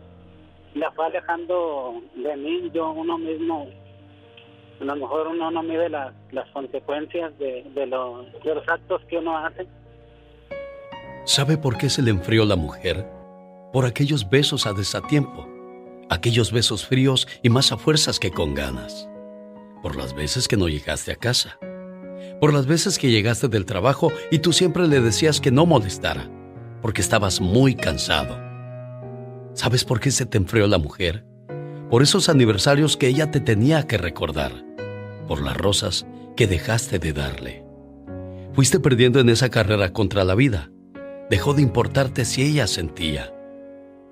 Speaker 45: la fue alejando de mí, yo uno mismo, a lo mejor uno no mide la- las consecuencias de, de, lo- de los actos que uno hace.
Speaker 39: ¿Sabe por qué se le enfrió la mujer? Por aquellos besos a desatiempo, aquellos besos fríos y más a fuerzas que con ganas. Por las veces que no llegaste a casa. Por las veces que llegaste del trabajo y tú siempre le decías que no molestara, porque estabas muy cansado. ¿Sabes por qué se te enfrió la mujer? Por esos aniversarios que ella te tenía que recordar, por las rosas que dejaste de darle. Fuiste perdiendo en esa carrera contra la vida. Dejó de importarte si ella sentía.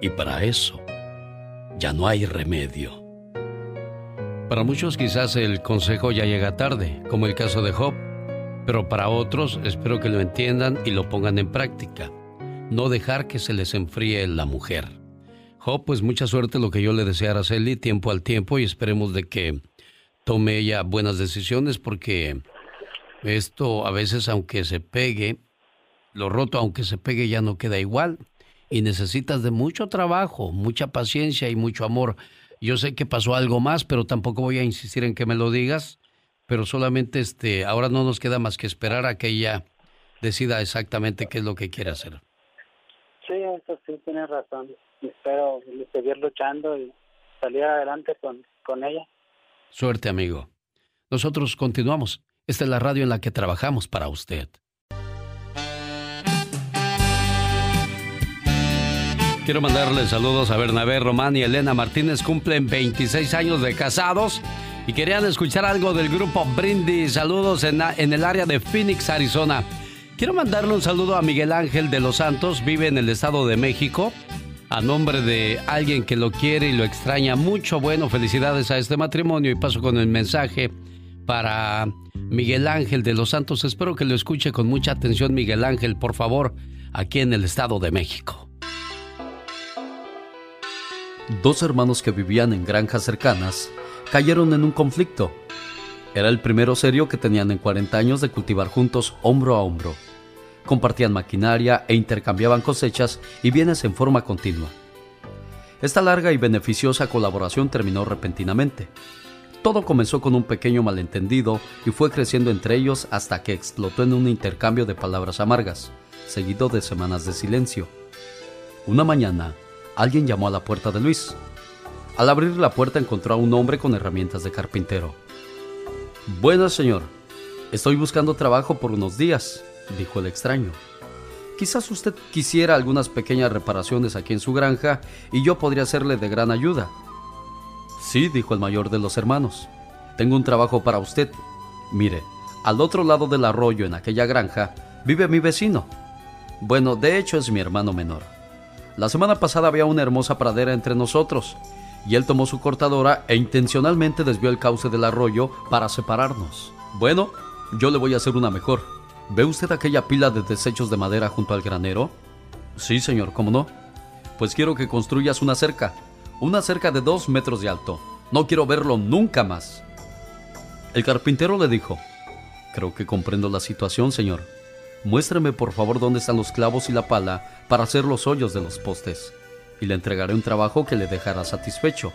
Speaker 39: Y para eso ya no hay remedio.
Speaker 2: Para muchos quizás el consejo ya llega tarde, como el caso de Job, pero para otros espero que lo entiendan y lo pongan en práctica. No dejar que se les enfríe la mujer. Job, pues mucha suerte lo que yo le deseo a Araceli, tiempo al tiempo y esperemos de que tome ella buenas decisiones porque esto a veces aunque se pegue, lo roto aunque se pegue ya no queda igual y necesitas de mucho trabajo, mucha paciencia y mucho amor. Yo sé que pasó algo más, pero tampoco voy a insistir en que me lo digas, pero solamente este ahora no nos queda más que esperar a que ella decida exactamente qué es lo que quiere hacer.
Speaker 45: Sí, eso sí, tienes razón. Espero seguir luchando y salir adelante con, con ella.
Speaker 2: Suerte, amigo. Nosotros continuamos. Esta es la radio en la que trabajamos para usted. Quiero mandarle saludos a Bernabé Román y Elena Martínez. Cumplen 26 años de casados y querían escuchar algo del grupo Brindis. Saludos en, en el área de Phoenix, Arizona.
Speaker 46: Quiero mandarle un saludo a Miguel Ángel de los Santos, vive en el Estado de México. A nombre de alguien que lo quiere y lo extraña mucho, bueno, felicidades a este matrimonio y paso con el mensaje para Miguel Ángel de los Santos. Espero que lo escuche con mucha atención, Miguel Ángel, por favor, aquí en el Estado de México.
Speaker 2: Dos hermanos que vivían en granjas cercanas cayeron en un conflicto. Era el primero serio que tenían en 40 años de cultivar juntos hombro a hombro compartían maquinaria e intercambiaban cosechas y bienes en forma continua. Esta larga y beneficiosa colaboración terminó repentinamente. Todo comenzó con un pequeño malentendido y fue creciendo entre ellos hasta que explotó en un intercambio de palabras amargas, seguido de semanas de silencio. Una mañana, alguien llamó a la puerta de Luis. Al abrir la puerta encontró a un hombre con herramientas de carpintero. Buenas, señor. Estoy buscando trabajo por unos días dijo el extraño. Quizás usted quisiera algunas pequeñas reparaciones aquí en su granja y yo podría serle de gran ayuda. Sí, dijo el mayor de los hermanos. Tengo un trabajo para usted. Mire, al otro lado del arroyo en aquella granja vive mi vecino. Bueno, de hecho es mi hermano menor. La semana pasada había una hermosa pradera entre nosotros y él tomó su cortadora e intencionalmente desvió el cauce del arroyo para separarnos. Bueno, yo le voy a hacer una mejor. ¿Ve usted aquella pila de desechos de madera junto al granero? Sí, señor, ¿cómo no? Pues quiero que construyas una cerca, una cerca de dos metros de alto. No quiero verlo nunca más. El carpintero le dijo, Creo que comprendo la situación, señor. Muéstreme por favor dónde están los clavos y la pala para hacer los hoyos de los postes, y le entregaré un trabajo que le dejará satisfecho.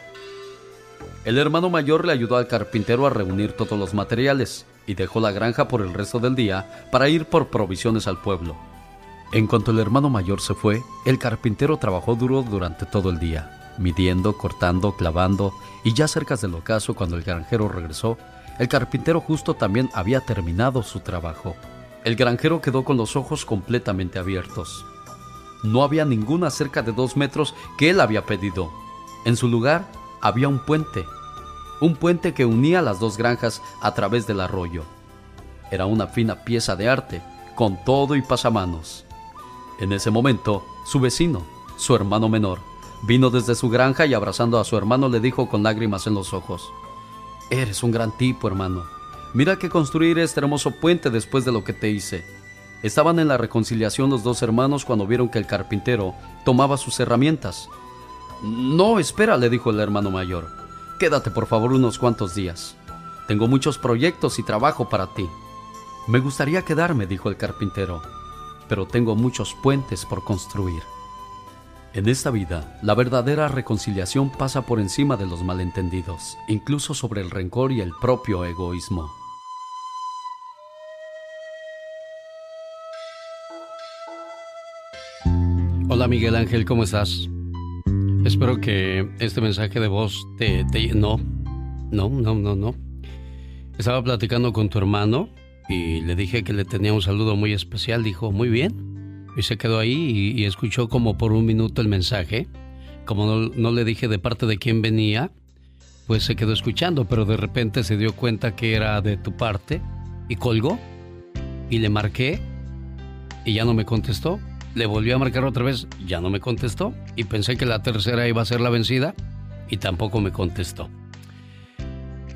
Speaker 2: El hermano mayor le ayudó al carpintero a reunir todos los materiales y dejó la granja por el resto del día para ir por provisiones al pueblo. En cuanto el hermano mayor se fue, el carpintero trabajó duro durante todo el día, midiendo, cortando, clavando, y ya cerca del ocaso cuando el granjero regresó, el carpintero justo también había terminado su trabajo. El granjero quedó con los ojos completamente abiertos. No había ninguna cerca de dos metros que él había pedido. En su lugar había un puente un puente que unía las dos granjas a través del arroyo. Era una fina pieza de arte, con todo y pasamanos. En ese momento, su vecino, su hermano menor, vino desde su granja y abrazando a su hermano le dijo con lágrimas en los ojos, Eres un gran tipo, hermano. Mira que construir este hermoso puente después de lo que te hice. Estaban en la reconciliación los dos hermanos cuando vieron que el carpintero tomaba sus herramientas. No, espera, le dijo el hermano mayor. Quédate por favor unos cuantos días. Tengo muchos proyectos y trabajo para ti. Me gustaría quedarme, dijo el carpintero, pero tengo muchos puentes por construir. En esta vida, la verdadera reconciliación pasa por encima de los malentendidos, incluso sobre el rencor y el propio egoísmo.
Speaker 46: Hola Miguel Ángel, ¿cómo estás? Espero que este mensaje de voz te, te... No, no, no, no, no. Estaba platicando con tu hermano y le dije que le tenía un saludo muy especial. Dijo, muy bien. Y se quedó ahí y, escuchó como por un minuto el mensaje. Como no, no, le dije de parte de quién venía, pues se quedó escuchando, pero de repente se dio cuenta que era de tu parte y colgó. Y le marqué y ya no me contestó. Le volvió a marcar otra vez, ya no me contestó y pensé que la tercera iba a ser la vencida y tampoco me contestó.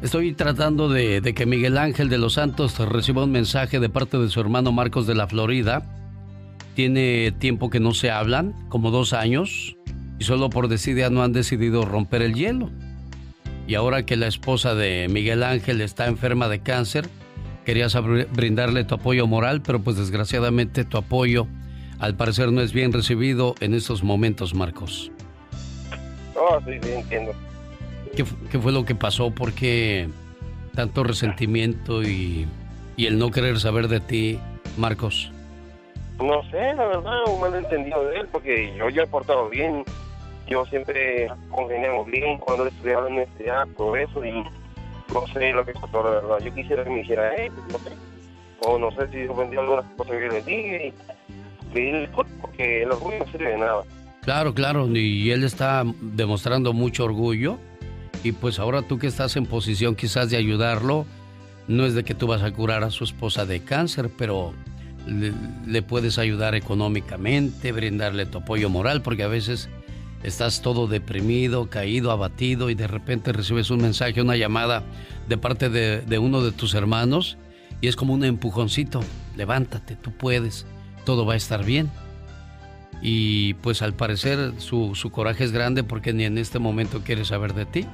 Speaker 46: Estoy tratando de, que Miguel Ángel de los Santos reciba un mensaje de parte de su hermano Marcos de la Florida. Tiene tiempo que no se hablan, como dos años, y solo por desidia no han decidido romper el hielo. Y ahora que la esposa de Miguel Ángel está enferma de cáncer, querías brindarle tu apoyo moral, pero pues desgraciadamente tu apoyo al parecer no es bien recibido en estos momentos, Marcos.
Speaker 47: Oh, sí, sí, entiendo.
Speaker 46: ¿Qué, ¿Qué, fue lo que pasó? ¿Por qué tanto resentimiento y, y, el no querer saber de ti, Marcos?
Speaker 47: No sé, la verdad, un malentendido de él, porque yo ya he portado bien. Yo siempre congeniamos bien cuando estudiaba en la universidad, todo eso, y no sé lo que pasó, la verdad. Yo quisiera que me hiciera él, no sé. O no sé si ofendió algunas cosas que le dije porque el orgullo no sirve de nada.
Speaker 46: Claro, claro, y él está demostrando mucho orgullo y pues ahora tú que estás en posición quizás de ayudarlo, no es de que tú vas a curar a su esposa de cáncer, pero
Speaker 2: le, puedes ayudar económicamente, brindarle tu apoyo moral, porque a veces estás todo deprimido, caído, abatido y de repente recibes un mensaje, una llamada de parte de, uno de tus hermanos y es como un empujoncito, levántate, tú puedes, todo va a estar bien. Y pues al parecer su, su coraje es grande porque ni en este momento quiere saber de ti.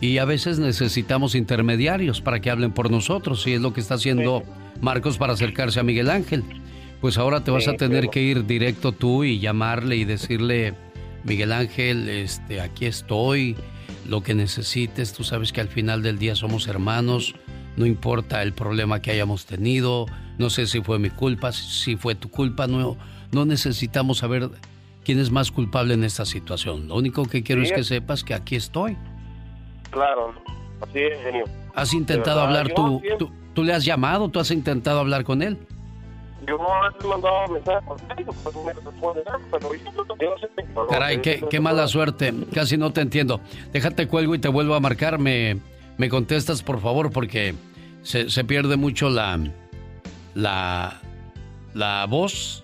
Speaker 2: Y a veces necesitamos intermediarios para que hablen por nosotros y es lo que está haciendo Marcos para acercarse a Miguel Ángel. Pues ahora te vas a tener que ir directo tú y llamarle y decirle, Miguel Ángel, este, aquí estoy, lo que necesites, tú sabes que al final del día somos hermanos, no importa el problema que hayamos tenido, no sé si fue mi culpa, si fue tu culpa, no, no necesitamos saber quién es más culpable en esta situación. Lo único que quiero es que sepas que aquí estoy.
Speaker 47: Claro, así es, genio.
Speaker 2: ¿Has intentado hablar tú, tú, tú le has llamado, tú has intentado hablar con él?
Speaker 47: Yo he mandado mensajes Facebook, pues me responde pero yo no sé.
Speaker 2: Caray, qué, qué mala suerte. Casi no te entiendo. Déjate cuelgo y te vuelvo a marcar. Me, me contestas, por favor, porque se, se pierde mucho la, la, la voz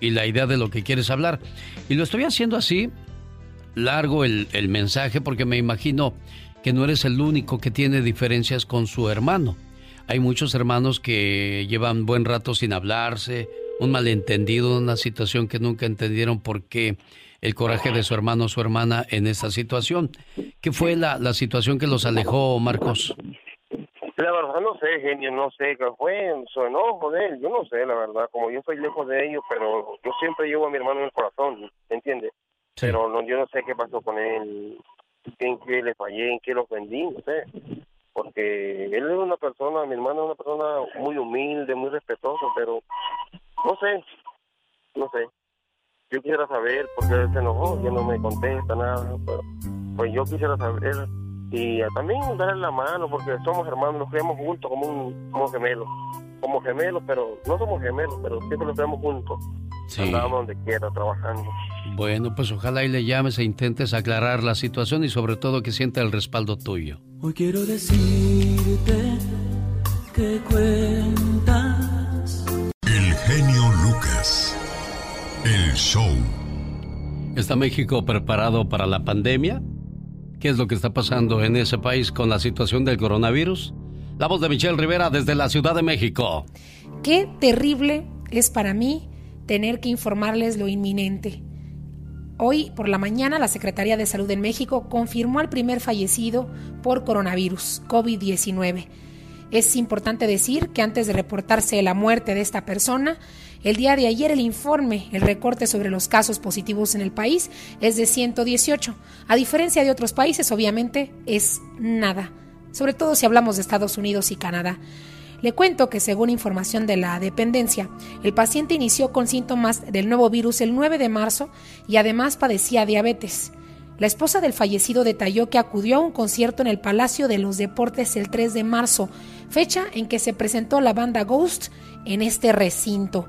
Speaker 2: y la idea de lo que quieres hablar. Y lo estoy haciendo así, largo el, el mensaje, porque me imagino que no eres el único que tiene diferencias con su hermano. Hay muchos hermanos que llevan buen rato sin hablarse, un malentendido, una situación que nunca entendieron por qué el coraje de su hermano o su hermana en esa situación. ¿Qué fue la, la situación que los alejó, Marcos?
Speaker 47: La verdad no sé, genio, no sé qué fue su enojo de él, yo no sé, la verdad, como yo estoy lejos de ellos, pero yo siempre llevo a mi hermano en el corazón, ¿me entiendes? Pero no, yo no sé qué pasó con él, en qué le fallé, en qué lo ofendí, no sé porque él es una persona, mi hermano es una persona muy humilde, muy respetuoso, pero no sé, no sé. Yo quisiera saber por qué él se enojó, que no me contesta nada, pero pues yo quisiera saber y también darle la mano porque somos hermanos, nos creemos juntos como un como gemelos, como gemelos, pero no somos gemelos, pero siempre nos creemos juntos. Sí. Andamos donde quiera, trabajando.
Speaker 2: Bueno, pues ojalá y le llames e intentes aclarar la situación y sobre todo que sienta el respaldo tuyo.
Speaker 18: Hoy quiero decirte que cuentas.
Speaker 4: El genio Lucas. El show.
Speaker 2: ¿Está México preparado para la pandemia? ¿Qué es lo que está pasando en ese país con la situación del coronavirus? La voz de Michelle Rivera desde la Ciudad de México.
Speaker 48: Qué terrible es para mí tener que informarles lo inminente. Hoy por la mañana la Secretaría de Salud en México confirmó al primer fallecido por coronavirus, COVID-19. Es importante decir que antes de reportarse la muerte de esta persona, el día de ayer el informe, el recorte sobre los casos positivos en el país es de 118. A diferencia de otros países, obviamente es nada, sobre todo si hablamos de Estados Unidos y Canadá. Le cuento que según información de la dependencia, el paciente inició con síntomas del nuevo virus el 9 de marzo y además padecía diabetes. La esposa del fallecido detalló que acudió a un concierto en el Palacio de los Deportes el 3 de marzo, fecha en que se presentó la banda Ghost en este recinto.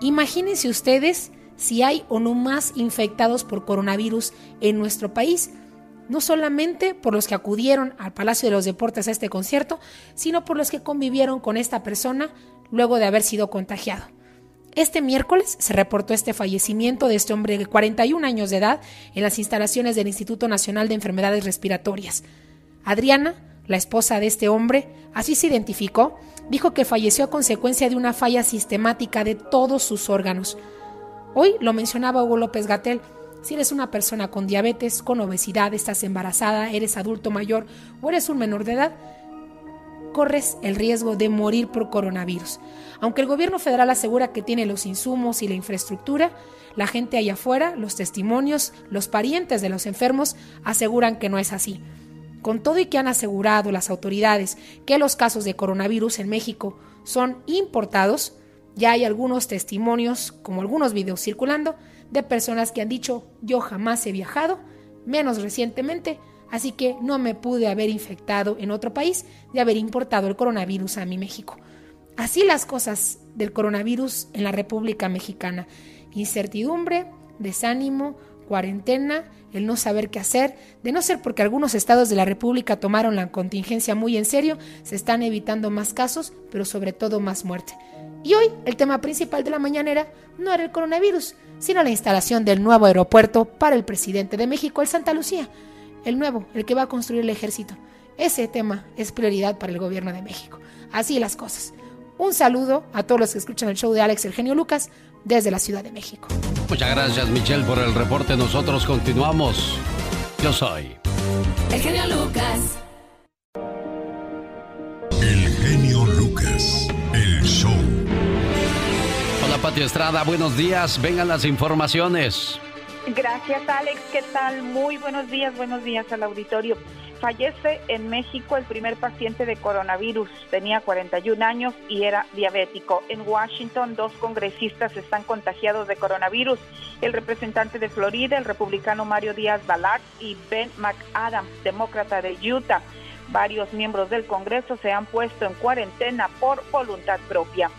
Speaker 48: Imagínense ustedes si hay o no más infectados por coronavirus en nuestro país no solamente por los que acudieron al Palacio de los Deportes a este concierto, sino por los que convivieron con esta persona luego de haber sido contagiado. Este miércoles se reportó este fallecimiento de este hombre de 41 años de edad en las instalaciones del Instituto Nacional de Enfermedades Respiratorias. Adriana, la esposa de este hombre, así se identificó, dijo que falleció a consecuencia de una falla sistemática de todos sus órganos. Hoy lo mencionaba Hugo López Gatel, si eres una persona con diabetes, con obesidad, estás embarazada, eres adulto mayor o eres un menor de edad, corres el riesgo de morir por coronavirus. Aunque el gobierno federal asegura que tiene los insumos y la infraestructura, la gente allá afuera, los testimonios, los parientes de los enfermos aseguran que no es así. Con todo y que han asegurado las autoridades que los casos de coronavirus en México son importados, ya hay algunos testimonios, como algunos videos circulando, de personas que han dicho yo jamás he viajado, menos recientemente, así que no me pude haber infectado en otro país de haber importado el coronavirus a mi México. Así las cosas del coronavirus en la República Mexicana. Incertidumbre, desánimo, cuarentena, el no saber qué hacer, de no ser porque algunos estados de la República tomaron la contingencia muy en serio, se están evitando más casos, pero sobre todo más muerte. Y hoy el tema principal de la mañanera no era el coronavirus, sino la instalación del nuevo aeropuerto para el presidente de México, el Santa Lucía, el nuevo, el que va a construir el ejército. Ese tema es prioridad para el gobierno de México. Así las cosas. Un saludo a todos los que escuchan el show de Alex Eugenio Lucas desde la Ciudad de México.
Speaker 2: Muchas gracias Michelle por el reporte. Nosotros continuamos. Yo soy.
Speaker 43: El genio Lucas.
Speaker 4: El genio Lucas. El show.
Speaker 2: Hola Pati Estrada, buenos días. Vengan las informaciones.
Speaker 49: Gracias Alex, ¿qué tal? Muy buenos días, buenos días al auditorio. Fallece en México el primer paciente de coronavirus. Tenía 41 años y era diabético. En Washington, dos congresistas están contagiados de coronavirus. El representante de Florida, el republicano Mario Díaz Balart y Ben McAdams, demócrata de Utah. Varios miembros del Congreso se han puesto en cuarentena por voluntad propia.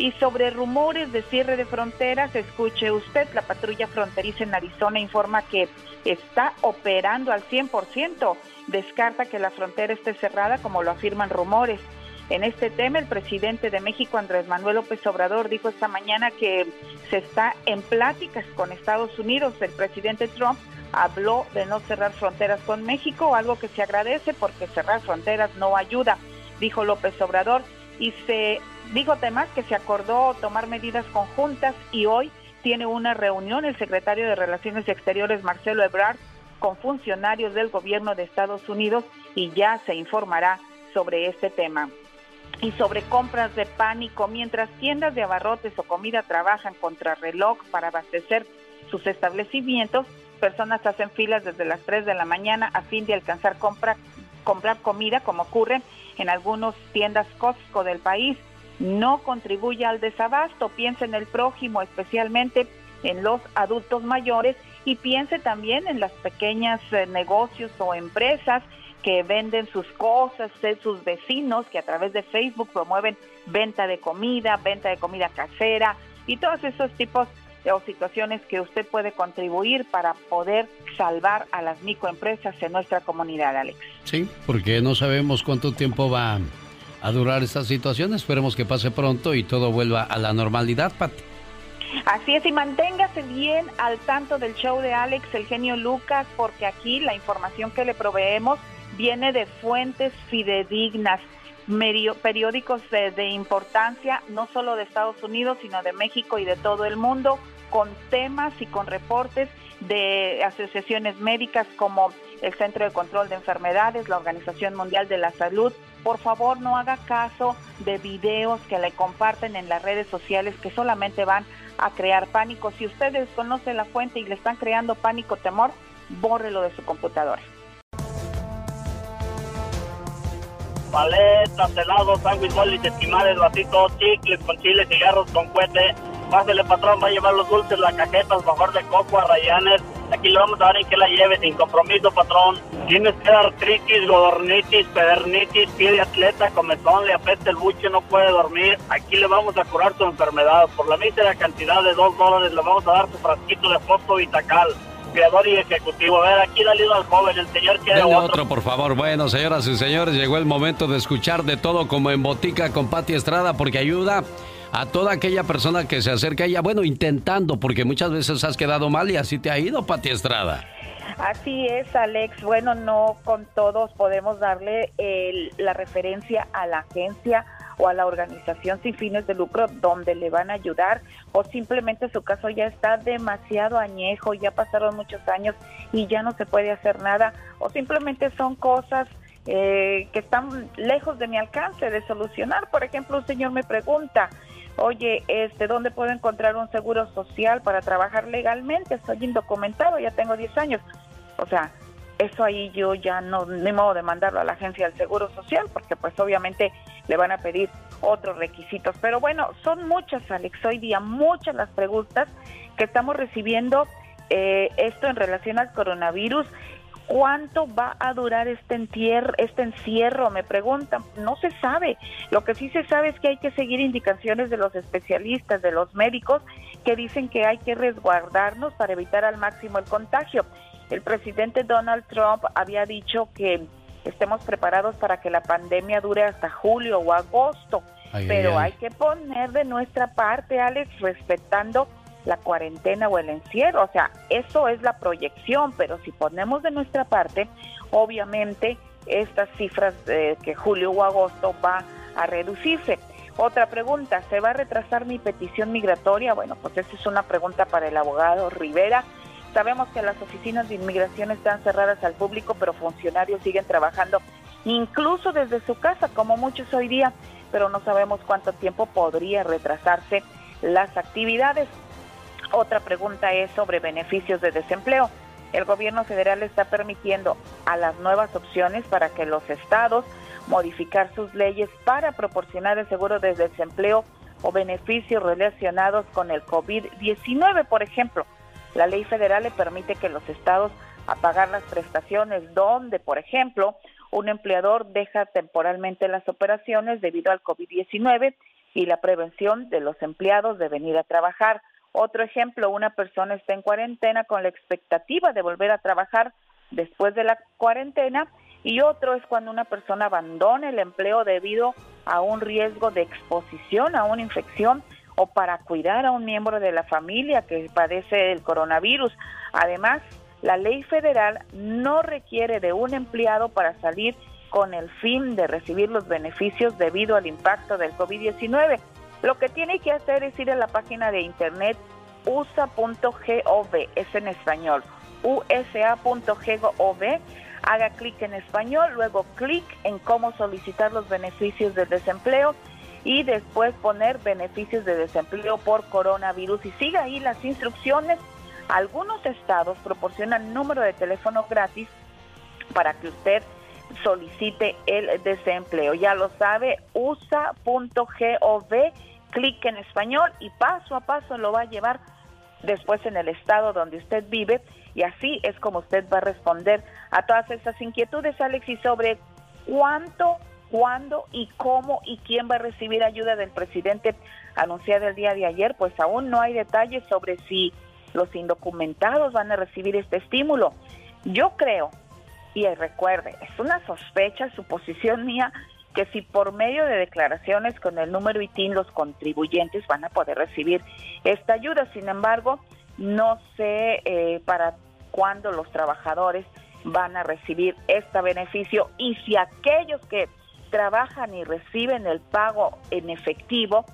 Speaker 49: Y sobre rumores de cierre de fronteras, escuche usted, la patrulla fronteriza en Arizona informa que está operando al 100% descarta que la frontera esté cerrada como lo afirman rumores. En este tema, el presidente de México, Andrés Manuel López Obrador, dijo esta mañana que se está en pláticas con Estados Unidos. El presidente Trump habló de no cerrar fronteras con México, algo que se agradece porque cerrar fronteras no ayuda, dijo López Obrador. Y se dijo además que se acordó tomar medidas conjuntas y hoy tiene una reunión el secretario de Relaciones Exteriores, Marcelo Ebrard, con funcionarios del gobierno de Estados Unidos y ya se informará sobre este tema. Y sobre compras de pánico, mientras tiendas de abarrotes o comida trabajan contra reloj para abastecer sus establecimientos, personas hacen filas desde las 3 de la mañana a fin de alcanzar compra, comprar comida, como ocurre en algunas tiendas Costco del país. No contribuye al desabasto, piensa en el prójimo, especialmente en los adultos mayores y piense también en las pequeñas eh, negocios o empresas que venden sus cosas, de sus vecinos que a través de Facebook promueven venta de comida, venta de comida casera y todos esos tipos o situaciones que usted puede contribuir para poder salvar a las microempresas en nuestra comunidad, Alex.
Speaker 2: Sí, porque no sabemos cuánto tiempo va a durar esta situación. Esperemos que pase pronto y todo vuelva a la normalidad, Pati.
Speaker 49: Así es, y manténgase bien al tanto del show de Alex, el genio Lucas, porque aquí la información que le proveemos viene de fuentes fidedignas, periódicos de importancia, no solo de Estados Unidos, sino de México y de todo el mundo, con temas y con reportes de asociaciones médicas como el Centro de Control de Enfermedades, la Organización Mundial de la Salud. Por favor, no haga caso de videos que le comparten en las redes sociales que solamente van a crear pánico. Si ustedes conocen la fuente y le están creando pánico, temor, bórrelo de su computadora.
Speaker 50: Paletas, helados, sándwich, esquimales, vasitos, chicles con chile, cigarros con cuete. Pásele, patrón, va a llevar los dulces, las cajetas, mejor de coco, a rayanes. Aquí le vamos a dar en que la lleve sin compromiso, patrón. Tienes que artritis, godornitis, pedernitis, pie de atleta, comezón, le apesta el buche, no puede dormir. Aquí le vamos a curar su enfermedad. Por la mísera cantidad de dos dólares le vamos a dar su frasquito de fosfo Vitacal creador y ejecutivo. A ver, aquí dale al joven, el señor quiere
Speaker 2: otro.
Speaker 50: otro.
Speaker 2: por favor. Bueno, señoras y señores, llegó el momento de escuchar de todo como en Botica con Pati Estrada, porque ayuda a toda aquella persona que se acerca a ella, bueno, intentando, porque muchas veces has quedado mal y así te ha ido, Pati Estrada.
Speaker 49: Así es, Alex. Bueno, no con todos podemos darle el- la referencia a la agencia o a la organización sin fines de lucro donde le van a ayudar o simplemente su caso ya está demasiado añejo, ya pasaron muchos años y ya no se puede hacer nada o simplemente son cosas eh, que están lejos de mi alcance de solucionar. Por ejemplo, un señor me pregunta, oye, este, ¿dónde puedo encontrar un seguro social para trabajar legalmente? Soy indocumentado, ya tengo 10 años. O sea, eso ahí yo ya no, ni modo de mandarlo a la agencia del Seguro Social, porque pues obviamente le van a pedir otros requisitos. Pero bueno, son muchas, Alex, hoy día muchas las preguntas que estamos recibiendo eh, esto en relación al coronavirus. ¿Cuánto va a durar este, entier- este encierro? Me preguntan. No se sabe. Lo que sí se sabe es que hay que seguir indicaciones de los especialistas, de los médicos, que dicen que hay que resguardarnos para evitar al máximo el contagio. El presidente Donald Trump había dicho que estemos preparados para que la pandemia dure hasta julio o agosto.
Speaker 2: Ay,
Speaker 49: pero
Speaker 2: ay,
Speaker 49: hay que poner de nuestra parte, Alex, respetando la cuarentena o el encierro. O sea, eso es la proyección, pero si ponemos de nuestra parte, obviamente estas cifras de que julio o agosto va a reducirse. Otra pregunta, ¿se va a retrasar mi petición migratoria? Bueno, pues esa es una pregunta para el abogado Rivera. Sabemos que las oficinas de inmigración están cerradas al público, pero funcionarios siguen trabajando incluso desde su casa, como muchos hoy día, pero no sabemos cuánto tiempo podría retrasarse las actividades. Otra pregunta es sobre beneficios de desempleo. El gobierno federal está permitiendo a las nuevas opciones para que los estados modificar sus leyes para proporcionar el seguro de desempleo o beneficios relacionados con el COVID-19, por ejemplo. La ley federal le permite que los estados a pagar las prestaciones donde, por ejemplo, un empleador deja temporalmente las operaciones debido al COVID-19 y la prevención de los empleados de venir a trabajar. Otro ejemplo, una persona está en cuarentena con la expectativa de volver a trabajar después de la cuarentena y otro es cuando una persona abandona el empleo debido a un riesgo de exposición a una infección o para cuidar a un miembro de la familia que padece el coronavirus. Además, la ley federal no requiere de un empleado para salir con el fin de recibir los beneficios debido al impacto del COVID-19. Lo que tiene que hacer es ir a la página de internet usa.gov, es en español, usa.gov, haga clic en español, luego clic en cómo solicitar los beneficios del desempleo y después poner beneficios de desempleo por coronavirus y siga ahí las instrucciones. Algunos estados proporcionan número de teléfono gratis para que usted solicite el desempleo. Ya lo sabe, usa.gov, clic en español y paso a paso lo va a llevar después en el estado donde usted vive y así es como usted va a responder a todas esas inquietudes, Alex, y sobre cuánto, cuándo y cómo y quién va a recibir ayuda del presidente anunciada el día de ayer, pues aún no hay detalles sobre si los indocumentados van a recibir este estímulo. Yo creo, y recuerde, es una sospecha, suposición mía, que si por medio de declaraciones con el número ITIN los contribuyentes van a poder recibir esta ayuda. Sin embargo, no sé eh, para cuándo los trabajadores van a recibir este beneficio y si aquellos que trabajan y reciben el pago en efectivo,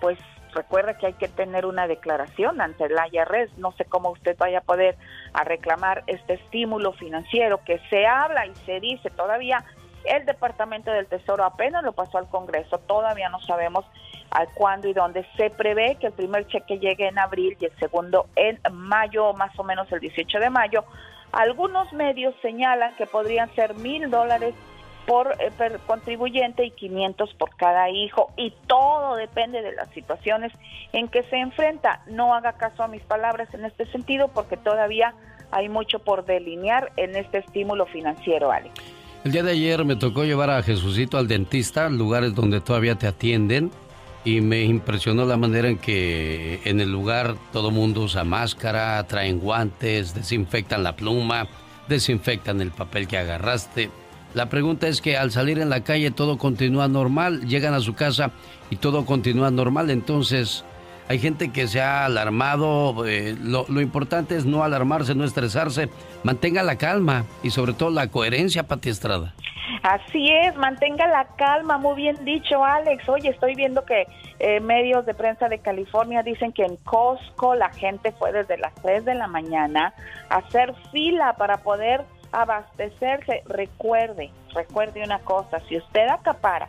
Speaker 49: pues recuerda que hay que tener una declaración ante la IRS. No sé cómo usted vaya a poder a reclamar este estímulo financiero que se habla y se dice todavía el Departamento del Tesoro apenas lo pasó al Congreso, todavía no sabemos a cuándo y dónde. Se prevé que el primer cheque llegue en abril y el segundo en mayo, más o menos el 18 de mayo. Algunos medios señalan que podrían ser mil dólares por eh, contribuyente y 500 por cada hijo y todo depende de las situaciones en que se enfrenta. No haga caso a mis palabras en este sentido porque todavía hay mucho por delinear en este estímulo financiero, Alex.
Speaker 2: El día de ayer me tocó llevar a Jesucito al dentista, lugares donde todavía te atienden, y me impresionó la manera en que en el lugar todo mundo usa máscara, traen guantes, desinfectan la pluma, desinfectan el papel que agarraste. La pregunta es que al salir en la calle todo continúa normal, llegan a su casa y todo continúa normal, entonces hay gente que se ha alarmado. Eh, lo, lo, importante es no alarmarse, no estresarse. Mantenga la calma y sobre todo la coherencia, Pati Estrada.
Speaker 49: Así es, mantenga la calma, muy bien dicho Alex. Oye, estoy viendo que eh, medios de prensa de California dicen que en Costco la gente fue desde las 3 de la mañana a hacer fila para poder abastecerse. Recuerde, recuerde una cosa, si usted acapara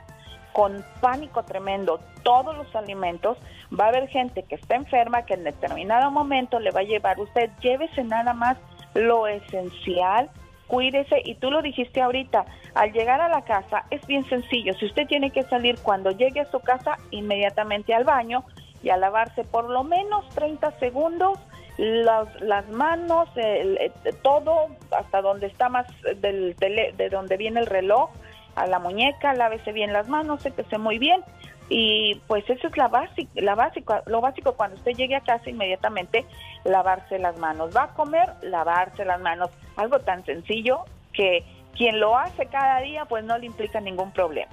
Speaker 49: con pánico tremendo todos los alimentos, va a haber gente que está enferma que en determinado momento le va a llevar usted, llévese nada más lo esencial, cuídese y tú lo dijiste ahorita, al llegar a la casa es bien sencillo, si usted tiene que salir cuando llegue a su casa inmediatamente al baño y a lavarse por lo menos 30 segundos las, las manos, el, todo hasta donde está más del tele, de donde viene el reloj, a la muñeca, lávese bien las manos, séquese muy bien y pues eso es la básica, la lo básico cuando usted llegue a casa inmediatamente lavarse las manos. Va a comer, lavarse las manos, algo tan sencillo que quien lo hace cada día pues no le implica ningún problema.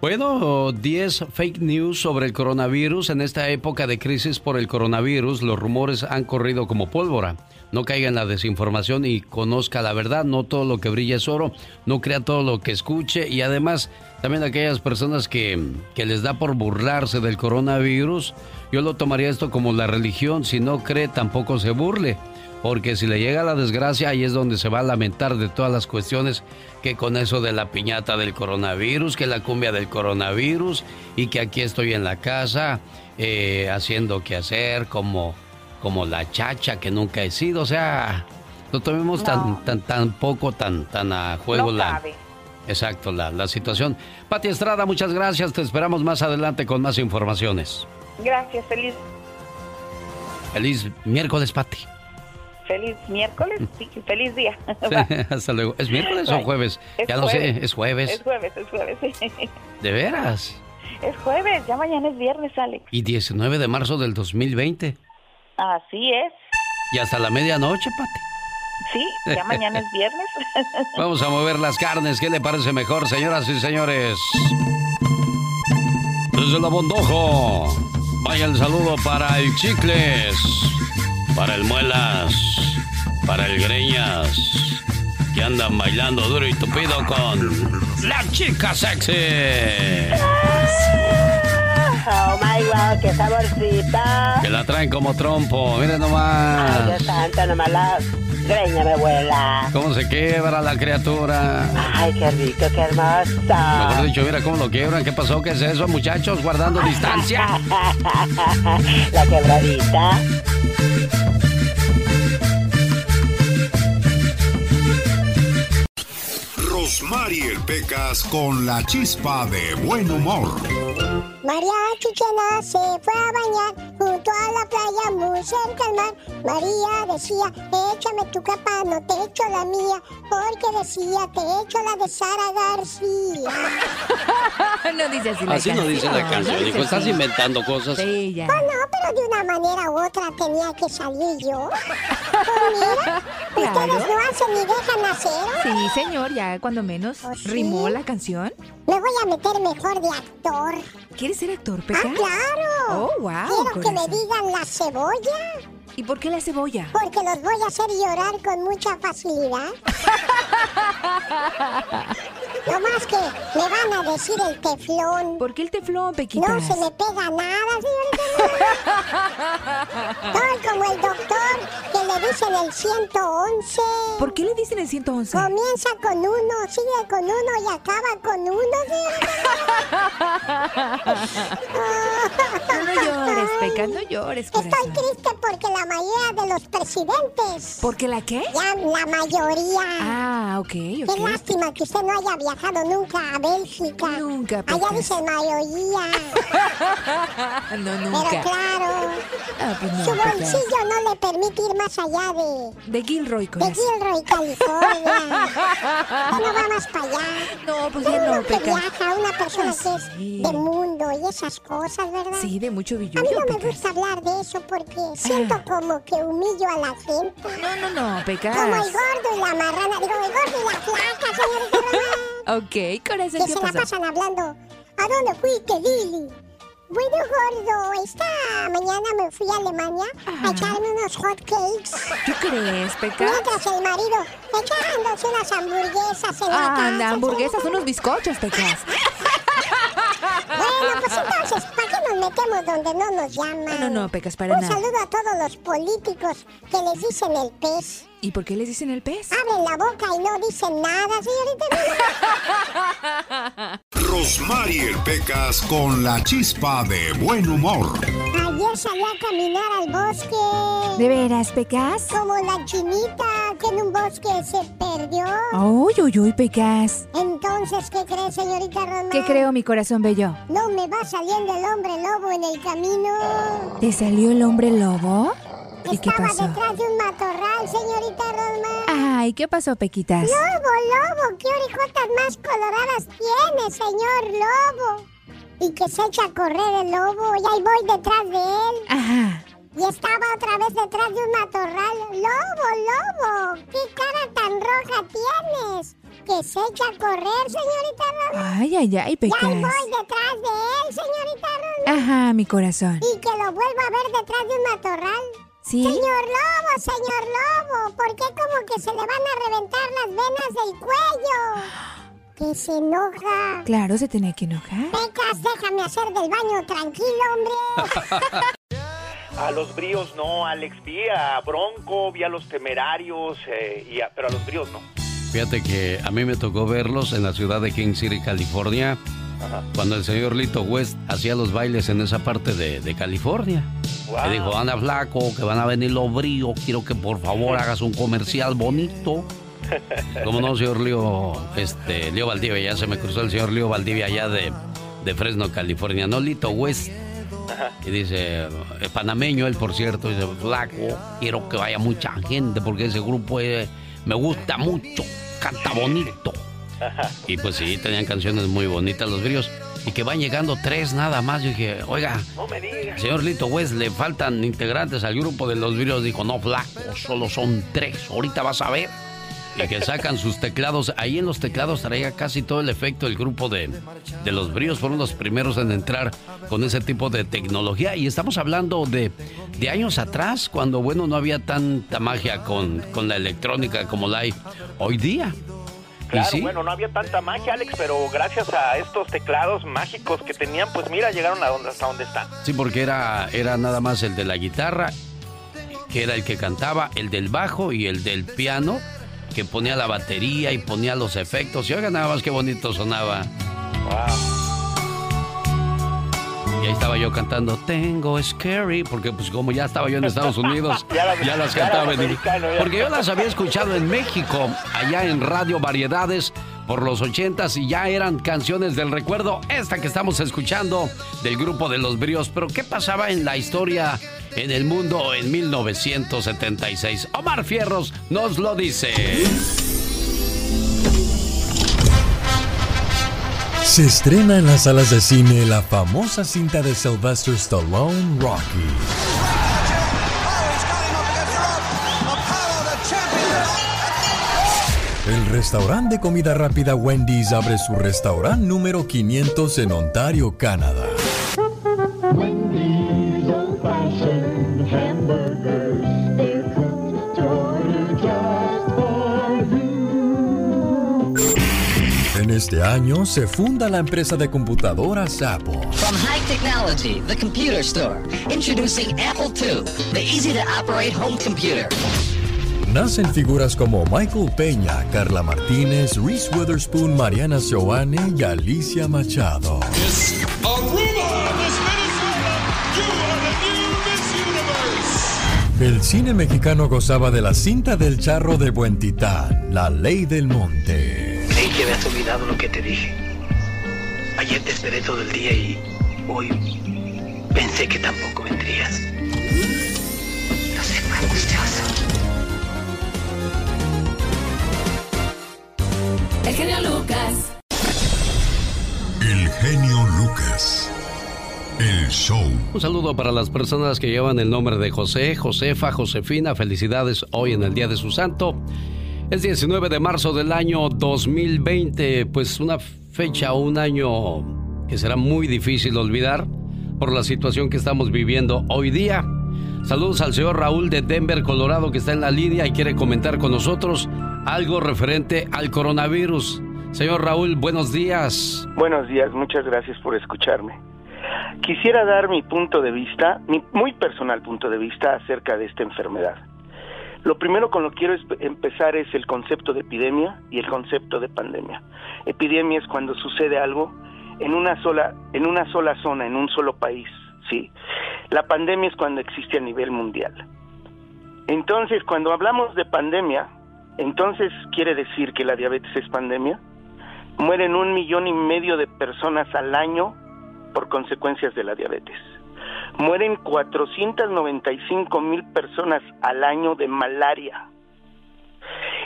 Speaker 2: Bueno, 10 fake news sobre el coronavirus. En esta época de crisis por el coronavirus, los rumores han corrido como pólvora. No caiga en la desinformación y conozca la verdad. No todo lo que brilla es oro. No crea todo lo que escuche. Y además, también aquellas personas que, que les da por burlarse del coronavirus, yo lo tomaría esto como la religión. Si no cree, tampoco se burle porque si le llega la desgracia, ahí es donde se va a lamentar de todas las cuestiones que con eso de la piñata del coronavirus, que la cumbia del coronavirus y que aquí estoy en la casa eh, haciendo que hacer como, como la chacha que nunca he sido. O sea, no tomemos tan, tan, tan poco, tan, tan a juego la... Exacto, la, la situación. Pati Estrada, muchas gracias. Te esperamos más adelante con más informaciones.
Speaker 49: Gracias, feliz.
Speaker 2: Feliz miércoles, Pati.
Speaker 49: Feliz miércoles, sí, feliz día.
Speaker 2: hasta luego. ¿Es miércoles o jueves? ya no sé, es jueves.
Speaker 49: Es jueves, es jueves.
Speaker 2: ¿De veras?
Speaker 49: Es jueves, ya mañana es viernes, Alex.
Speaker 2: Y 19 de marzo del 2020.
Speaker 49: Así es.
Speaker 2: Y hasta la medianoche, Pati.
Speaker 49: Sí, ya mañana es viernes.
Speaker 2: Vamos a mover las carnes. ¿Qué le parece mejor, señoras y señores? Desde la Bondojo. Vaya el saludo para el Chicles, para el Muelas, para el Greñas, que andan bailando duro y tupido con la chica sexy.
Speaker 51: Oh my god, qué saborcita.
Speaker 2: Que la traen como trompo, miren nomás.
Speaker 51: Ay, Dios santo, nomás la greña me vuela.
Speaker 2: ¿Cómo se quebra la criatura?
Speaker 51: Ay, qué rico, qué hermosa.
Speaker 2: Mejor dicho, mira cómo lo quiebran. ¿Qué pasó? ¿Qué es eso, muchachos? Guardando distancia.
Speaker 51: la quebradita.
Speaker 4: Rosmarie Pecas con la chispa de buen humor.
Speaker 52: María Chuchena se fue a bañar junto a la playa muy cerca al mar. María decía, échame tu capa, no te echo la mía, porque decía, te echo la de Sara García.
Speaker 53: no dice así la
Speaker 2: Así no dice la canción,
Speaker 53: así.
Speaker 2: Estás inventando cosas.
Speaker 53: Sí, ya.
Speaker 52: Oh, no, pero de una manera u otra tenía que salir yo. Pues mira, ustedes
Speaker 53: Claro.
Speaker 52: no hacen ni dejan hacer.
Speaker 53: Sí, señor, ya cuando menos rimó la canción.
Speaker 52: Me voy a meter mejor de actor.
Speaker 53: ¿Quieres ser actor,
Speaker 52: Ah,
Speaker 53: Peca?
Speaker 52: claro.
Speaker 53: Oh, wow,
Speaker 52: Quiero que me digan la cebolla.
Speaker 53: ¿Y por qué la cebolla?
Speaker 52: Porque los voy a hacer llorar con mucha facilidad. No más que me van a decir el teflón.
Speaker 53: ¿Por qué el teflón, Pequitas?
Speaker 52: No se me pega nada, señorita. Soy como el doctor que le dicen el 111.
Speaker 53: ¿Por qué le dicen el 111?
Speaker 52: Comienza con uno, sigue con uno y acaba con uno,
Speaker 53: No, no llores, Peca, no llores,
Speaker 52: Estoy triste porque la mayoría de los presidentes.
Speaker 53: ¿Por qué la qué?
Speaker 52: Ya, la mayoría.
Speaker 53: Ah, ok,
Speaker 52: Qué
Speaker 53: ok.
Speaker 52: lástima que usted no haya viajado nunca a Bélgica.
Speaker 53: Nunca,
Speaker 52: Allá
Speaker 53: Pecas.
Speaker 52: dice mayoría.
Speaker 53: no,
Speaker 52: Pero
Speaker 53: nunca.
Speaker 52: claro,
Speaker 53: Ah, pues no,
Speaker 52: su
Speaker 53: Pecas.
Speaker 52: bolsillo no le permite ir más allá de,
Speaker 53: De Gilroy,
Speaker 52: de. Gilroy, California. no va más para allá.
Speaker 53: No, pues
Speaker 52: Pero
Speaker 53: ya no,
Speaker 52: que
Speaker 53: Peca.
Speaker 52: viaja, una persona
Speaker 53: Ah,
Speaker 52: que
Speaker 53: sí.
Speaker 52: es de mundo y esas cosas, ¿verdad?
Speaker 53: Sí, de mucho
Speaker 52: A mí
Speaker 53: billullo,
Speaker 52: no me gusta hablar de eso porque siento como que humillo a la gente.
Speaker 53: No, no, no, Pecas.
Speaker 52: Como el gordo y la marrana. Digo, el gordo y la flaca, señorita Román.
Speaker 53: Ok, corazón,
Speaker 52: Que
Speaker 53: ¿qué
Speaker 52: se la
Speaker 53: pasó?
Speaker 52: pasan hablando. ¿A dónde fuiste, Lili? Bueno, gordo, esta mañana me fui a Alemania a echarme unos hot cakes.
Speaker 53: ¿Tú crees, Pecas?
Speaker 52: Mientras el marido echándose unas hamburguesas en la
Speaker 53: Ah,
Speaker 52: casa.
Speaker 53: anda, hamburguesas, unos bizcochos, Pecas.
Speaker 52: Bueno, pues entonces, ¿para qué nos metemos donde no nos llaman?
Speaker 53: No, no, no, Pecas, para
Speaker 52: Un
Speaker 53: nada.
Speaker 52: saludo a todos los políticos que les dicen el pez.
Speaker 53: ¿Y por qué les dicen el pez?
Speaker 52: Abren la boca y no dicen nada, señorita.
Speaker 4: Rosmarie Pecas con la chispa de buen humor.
Speaker 52: Ayer salí a caminar al bosque.
Speaker 53: ¿De veras, Pecas?
Speaker 52: Como la chinita que en un bosque se perdió.
Speaker 53: Uy, uy, uy, Pecas.
Speaker 52: Entonces, ¿qué crees, señorita Román?
Speaker 53: ¿Qué creo, mi corazón bello?
Speaker 52: No me va saliendo el hombre lobo en el camino.
Speaker 53: ¿Te salió el hombre lobo? ¿Y qué
Speaker 52: Estaba
Speaker 53: pasó?
Speaker 52: detrás de un matorral, señorita Román.
Speaker 53: Ay, ¿qué pasó, Pequitas?
Speaker 52: Lobo, lobo, qué orejotas más coloradas tiene, señor lobo. Y que se echa a correr el lobo, y ahí voy detrás de él.
Speaker 53: Ajá.
Speaker 52: Y estaba otra vez detrás de un matorral. Lobo, lobo, qué cara tan roja tienes. Que se echa a correr, señorita Rosa.
Speaker 53: Ay, ay, ay,
Speaker 52: Ya
Speaker 53: Pecas.
Speaker 52: voy detrás de él, señorita Rosa.
Speaker 53: Ajá, mi corazón.
Speaker 52: Y que lo vuelva a ver detrás de un matorral.
Speaker 53: Sí.
Speaker 52: Señor Lobo, señor Lobo, ¿por qué como que se le van a reventar las venas del cuello? Que se enoja.
Speaker 53: Claro, se tenía que enojar.
Speaker 52: Pecas, déjame hacer del baño tranquilo, hombre.
Speaker 54: A los bríos no, Alex. Vi a Bronco, vi a los temerarios, eh, y a- pero a los bríos no.
Speaker 2: Fíjate que a mí me tocó verlos en la ciudad de King City, California,
Speaker 54: Ajá.
Speaker 2: cuando el señor Lito West hacía los bailes en esa parte de, de California.
Speaker 54: Wow.
Speaker 2: Me dijo, anda flaco, que van a venir los bríos, quiero que por favor hagas un comercial bonito. Como no, señor Leo, este, Leo Valdivia, ya se me cruzó el señor Leo Valdivia allá de, de Fresno, California, no Lito West. Y dice, eh, panameño él, por cierto, dice, flaco, quiero que vaya mucha gente porque ese grupo eh, me gusta mucho, canta bonito. Y pues sí, tenían canciones muy bonitas los bríos. Y que van llegando tres nada más. Yo dije, oiga,
Speaker 54: No me digas.
Speaker 2: señor Lito West, le faltan integrantes al grupo de los bríos. Dijo, no, flaco, solo son tres. Ahorita vas a ver. Y que sacan sus teclados. Ahí en los teclados traía casi todo el efecto el grupo de, de los bríos. Fueron los primeros en entrar con ese tipo de tecnología. Y estamos hablando de, de años atrás, cuando, bueno, no había tanta magia con, con la electrónica como la hay hoy día.
Speaker 54: Claro,
Speaker 2: sí,
Speaker 54: bueno, no había tanta magia, Alex, pero gracias a estos teclados mágicos que tenían, pues mira, llegaron a donde, hasta donde están.
Speaker 2: Sí, porque era, era nada más el de la guitarra, que era el que cantaba, el del bajo y el del piano, que ponía la batería y ponía los efectos. Y oiga nada más qué bonito sonaba. Y ahí estaba yo cantando Tengo Scary, porque pues como ya estaba yo en Estados Unidos,
Speaker 54: Ya la-
Speaker 2: ya las
Speaker 54: ya
Speaker 2: cantaba. en-
Speaker 54: ya.
Speaker 2: Porque yo las había escuchado en México, allá en Radio Variedades, por los ochentas, y ya eran canciones del recuerdo. Esta que estamos escuchando del grupo de los bríos. Pero ¿qué pasaba en la historia en el mundo en 1976? Omar Fierros nos lo dice.
Speaker 10: Se estrena en las salas de cine la famosa cinta de Sylvester Stallone, Rocky. El restaurante de comida rápida Wendy's abre su restaurante número 500 en Ontario, Canadá. Este año se funda la empresa de computadoras Apple.
Speaker 55: From high technology, the computer store. Introducing Apple II, the easy to operate home computer.
Speaker 10: Nacen figuras como Michael Peña, Carla Martínez, Reese Witherspoon, Mariana Seoane y Alicia Machado. El cine mexicano gozaba de la cinta del charro de Buen Titán, La Ley del Monte.
Speaker 56: Que habías olvidado lo que te dije. Ayer te esperé todo el día y hoy pensé que tampoco vendrías. No sé, fue angustioso.
Speaker 43: El genio Lucas.
Speaker 4: El genio Lucas. El show.
Speaker 2: Un saludo para las personas que llevan el nombre de José, Josefa, Josefina. Felicidades hoy en el Día de su Santo. Es 19 de marzo del año 2020, pues una fecha, un año que será muy difícil olvidar por la situación que estamos viviendo hoy día. Saludos al señor Raúl de Denver, Colorado, que está en la línea y quiere comentar con nosotros algo referente al coronavirus. Señor Raúl, buenos días.
Speaker 57: Buenos días, muchas gracias por escucharme. Quisiera dar mi punto de vista, mi muy personal punto de vista acerca de esta enfermedad. Lo primero con lo que quiero empezar es el concepto de epidemia y el concepto de pandemia. Epidemia es cuando sucede algo en una sola en una sola zona, en un solo país, sí. La pandemia es cuando existe a nivel mundial. Entonces, cuando hablamos de pandemia, entonces quiere decir que la diabetes es pandemia. Mueren un millón y medio de personas al año por consecuencias de la diabetes. Mueren 495 mil personas al año de malaria.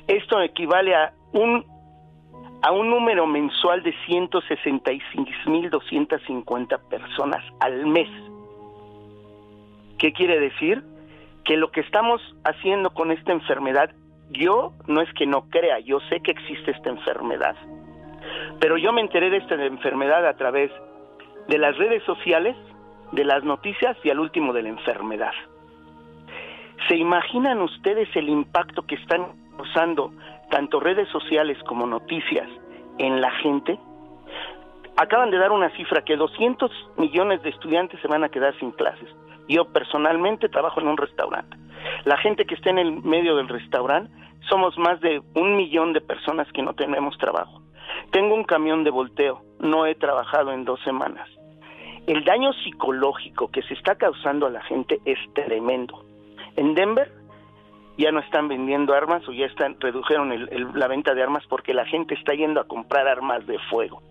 Speaker 57: Esto equivale a un a un número mensual de 166.250 personas al mes. ¿Qué quiere decir? Que lo que estamos haciendo con esta enfermedad yo no es que no crea, yo sé que existe esta enfermedad. Pero yo me enteré de esta enfermedad a través de las redes sociales, de las noticias y al último de la enfermedad. ¿Se imaginan ustedes el impacto que están causando tanto redes sociales como noticias en la gente? Acaban de dar una cifra que 200 millones de estudiantes se van a quedar sin clases. Yo personalmente trabajo en un restaurante. La gente que está en el medio del restaurante somos más de un millón de personas que no tenemos trabajo. Tengo un camión de volteo, no he trabajado en dos semanas. El daño psicológico que se está causando a la gente es tremendo. En Denver ya no están vendiendo armas o ya están redujeron la venta de armas porque la gente está yendo a comprar armas de fuego.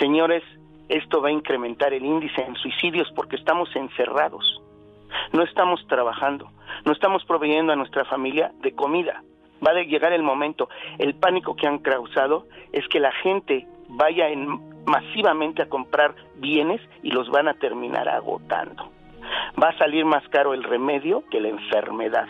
Speaker 57: Señores, esto va a incrementar el índice en suicidios porque estamos encerrados. No estamos trabajando, no estamos proveyendo a nuestra familia de comida. Va a llegar el momento. El pánico que han causado es que la gente vaya masivamente a comprar bienes y los van a terminar agotando. Va a salir más caro el remedio que la enfermedad.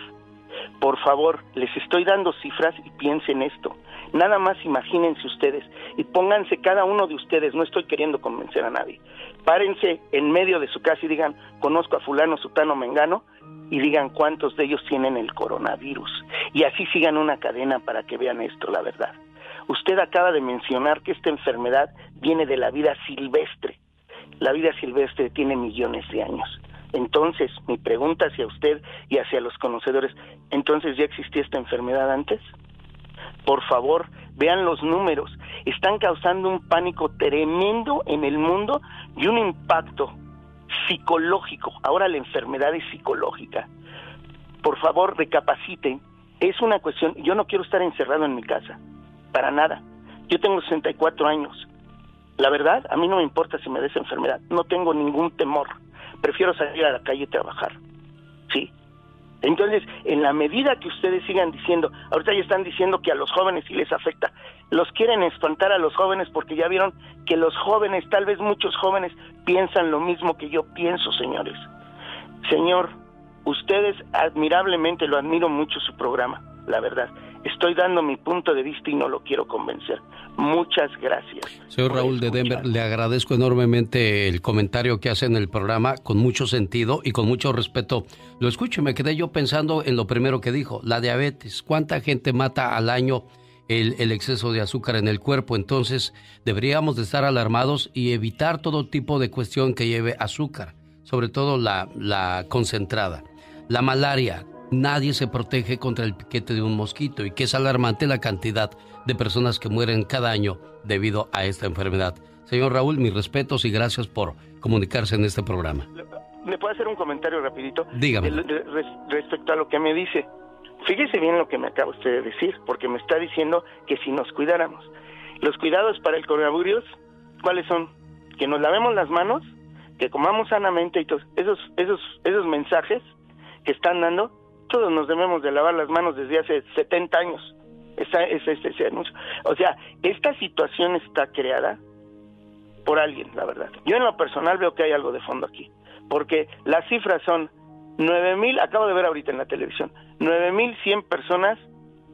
Speaker 57: Por favor, les estoy dando cifras y piensen esto. Nada más imagínense ustedes y pónganse cada uno de ustedes, no estoy queriendo convencer a nadie. Párense en medio de su casa y digan, conozco a fulano, sutano, mengano, y digan cuántos de ellos tienen el coronavirus. Y así sigan una cadena para que vean esto, la verdad. Usted acaba de mencionar que esta enfermedad viene de la vida silvestre. La vida silvestre tiene millones de años. Entonces, mi pregunta hacia usted y hacia los conocedores, ¿entonces ya existía esta enfermedad antes? Por favor, vean los números. Están causando un pánico tremendo en el mundo y un impacto psicológico. Ahora la enfermedad es psicológica. Por favor, recapaciten. Es una cuestión, yo no quiero estar encerrado en mi casa, para nada. Yo tengo 64 años. La verdad, a mí no me importa si me des enfermedad, no tengo ningún temor. Prefiero salir a la calle y trabajar. Sí, entonces, en la medida que ustedes sigan diciendo, ahorita ya están diciendo que a los jóvenes sí les afecta, los quieren espantar a los jóvenes porque ya vieron que los jóvenes, tal vez muchos jóvenes, piensan lo mismo que yo pienso, señores. Señor, ustedes admirablemente lo admiro mucho su programa, la verdad. Estoy dando mi punto de vista y no lo quiero convencer. Muchas gracias.
Speaker 2: Señor Raúl de Denver, le agradezco enormemente el comentario que hace en el programa, con mucho sentido y con mucho respeto. Lo escucho y me quedé yo pensando en lo primero que dijo, la diabetes. ¿Cuánta gente mata al año el, el exceso de azúcar en el cuerpo? Entonces, deberíamos de estar alarmados y evitar todo tipo de cuestión que lleve azúcar, sobre todo la, la concentrada. La malaria, nadie se protege contra el piquete de un mosquito y que es alarmante la cantidad de personas que mueren cada año debido a esta enfermedad. Señor Raúl, mis respetos y gracias por comunicarse en este programa.
Speaker 57: ¿Le puedo hacer un comentario rapidito?
Speaker 2: Dígame.
Speaker 57: Respecto a lo que me dice. Fíjese bien lo que me acaba usted de decir, porque me está diciendo que si nos cuidáramos. Los cuidados para el coronavirus, ¿cuáles son? Que nos lavemos las manos, que comamos sanamente y todos esos, esos, esos mensajes que están dando todos nos debemos de lavar las manos desde hace 70 años. Esa, ese, ese anuncio. O sea, esta situación está creada por alguien, la verdad. Yo en lo personal veo que hay algo de fondo aquí, porque las cifras son 9 mil, acabo de ver ahorita en la televisión, 9 mil 100 personas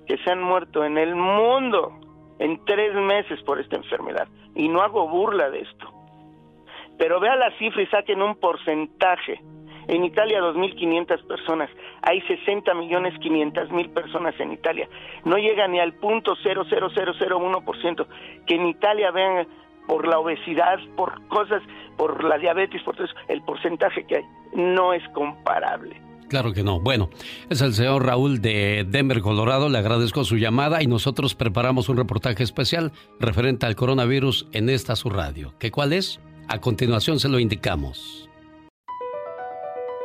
Speaker 57: que se han muerto en el mundo en tres meses por esta enfermedad. Y no hago burla de esto. Pero vea la cifra y saquen un porcentaje en Italia 2.500 personas. Hay 60 millones 500 mil personas en Italia. No llega ni al punto 00001%. Que en Italia vean por la obesidad, por cosas, por la diabetes, por todo eso, el porcentaje que hay no es comparable.
Speaker 2: Claro que no. Bueno, es el señor Raúl de Denver, Colorado. Le agradezco su llamada y nosotros preparamos un reportaje especial referente al coronavirus en esta su radio. ¿Qué cuál es? A continuación se lo indicamos.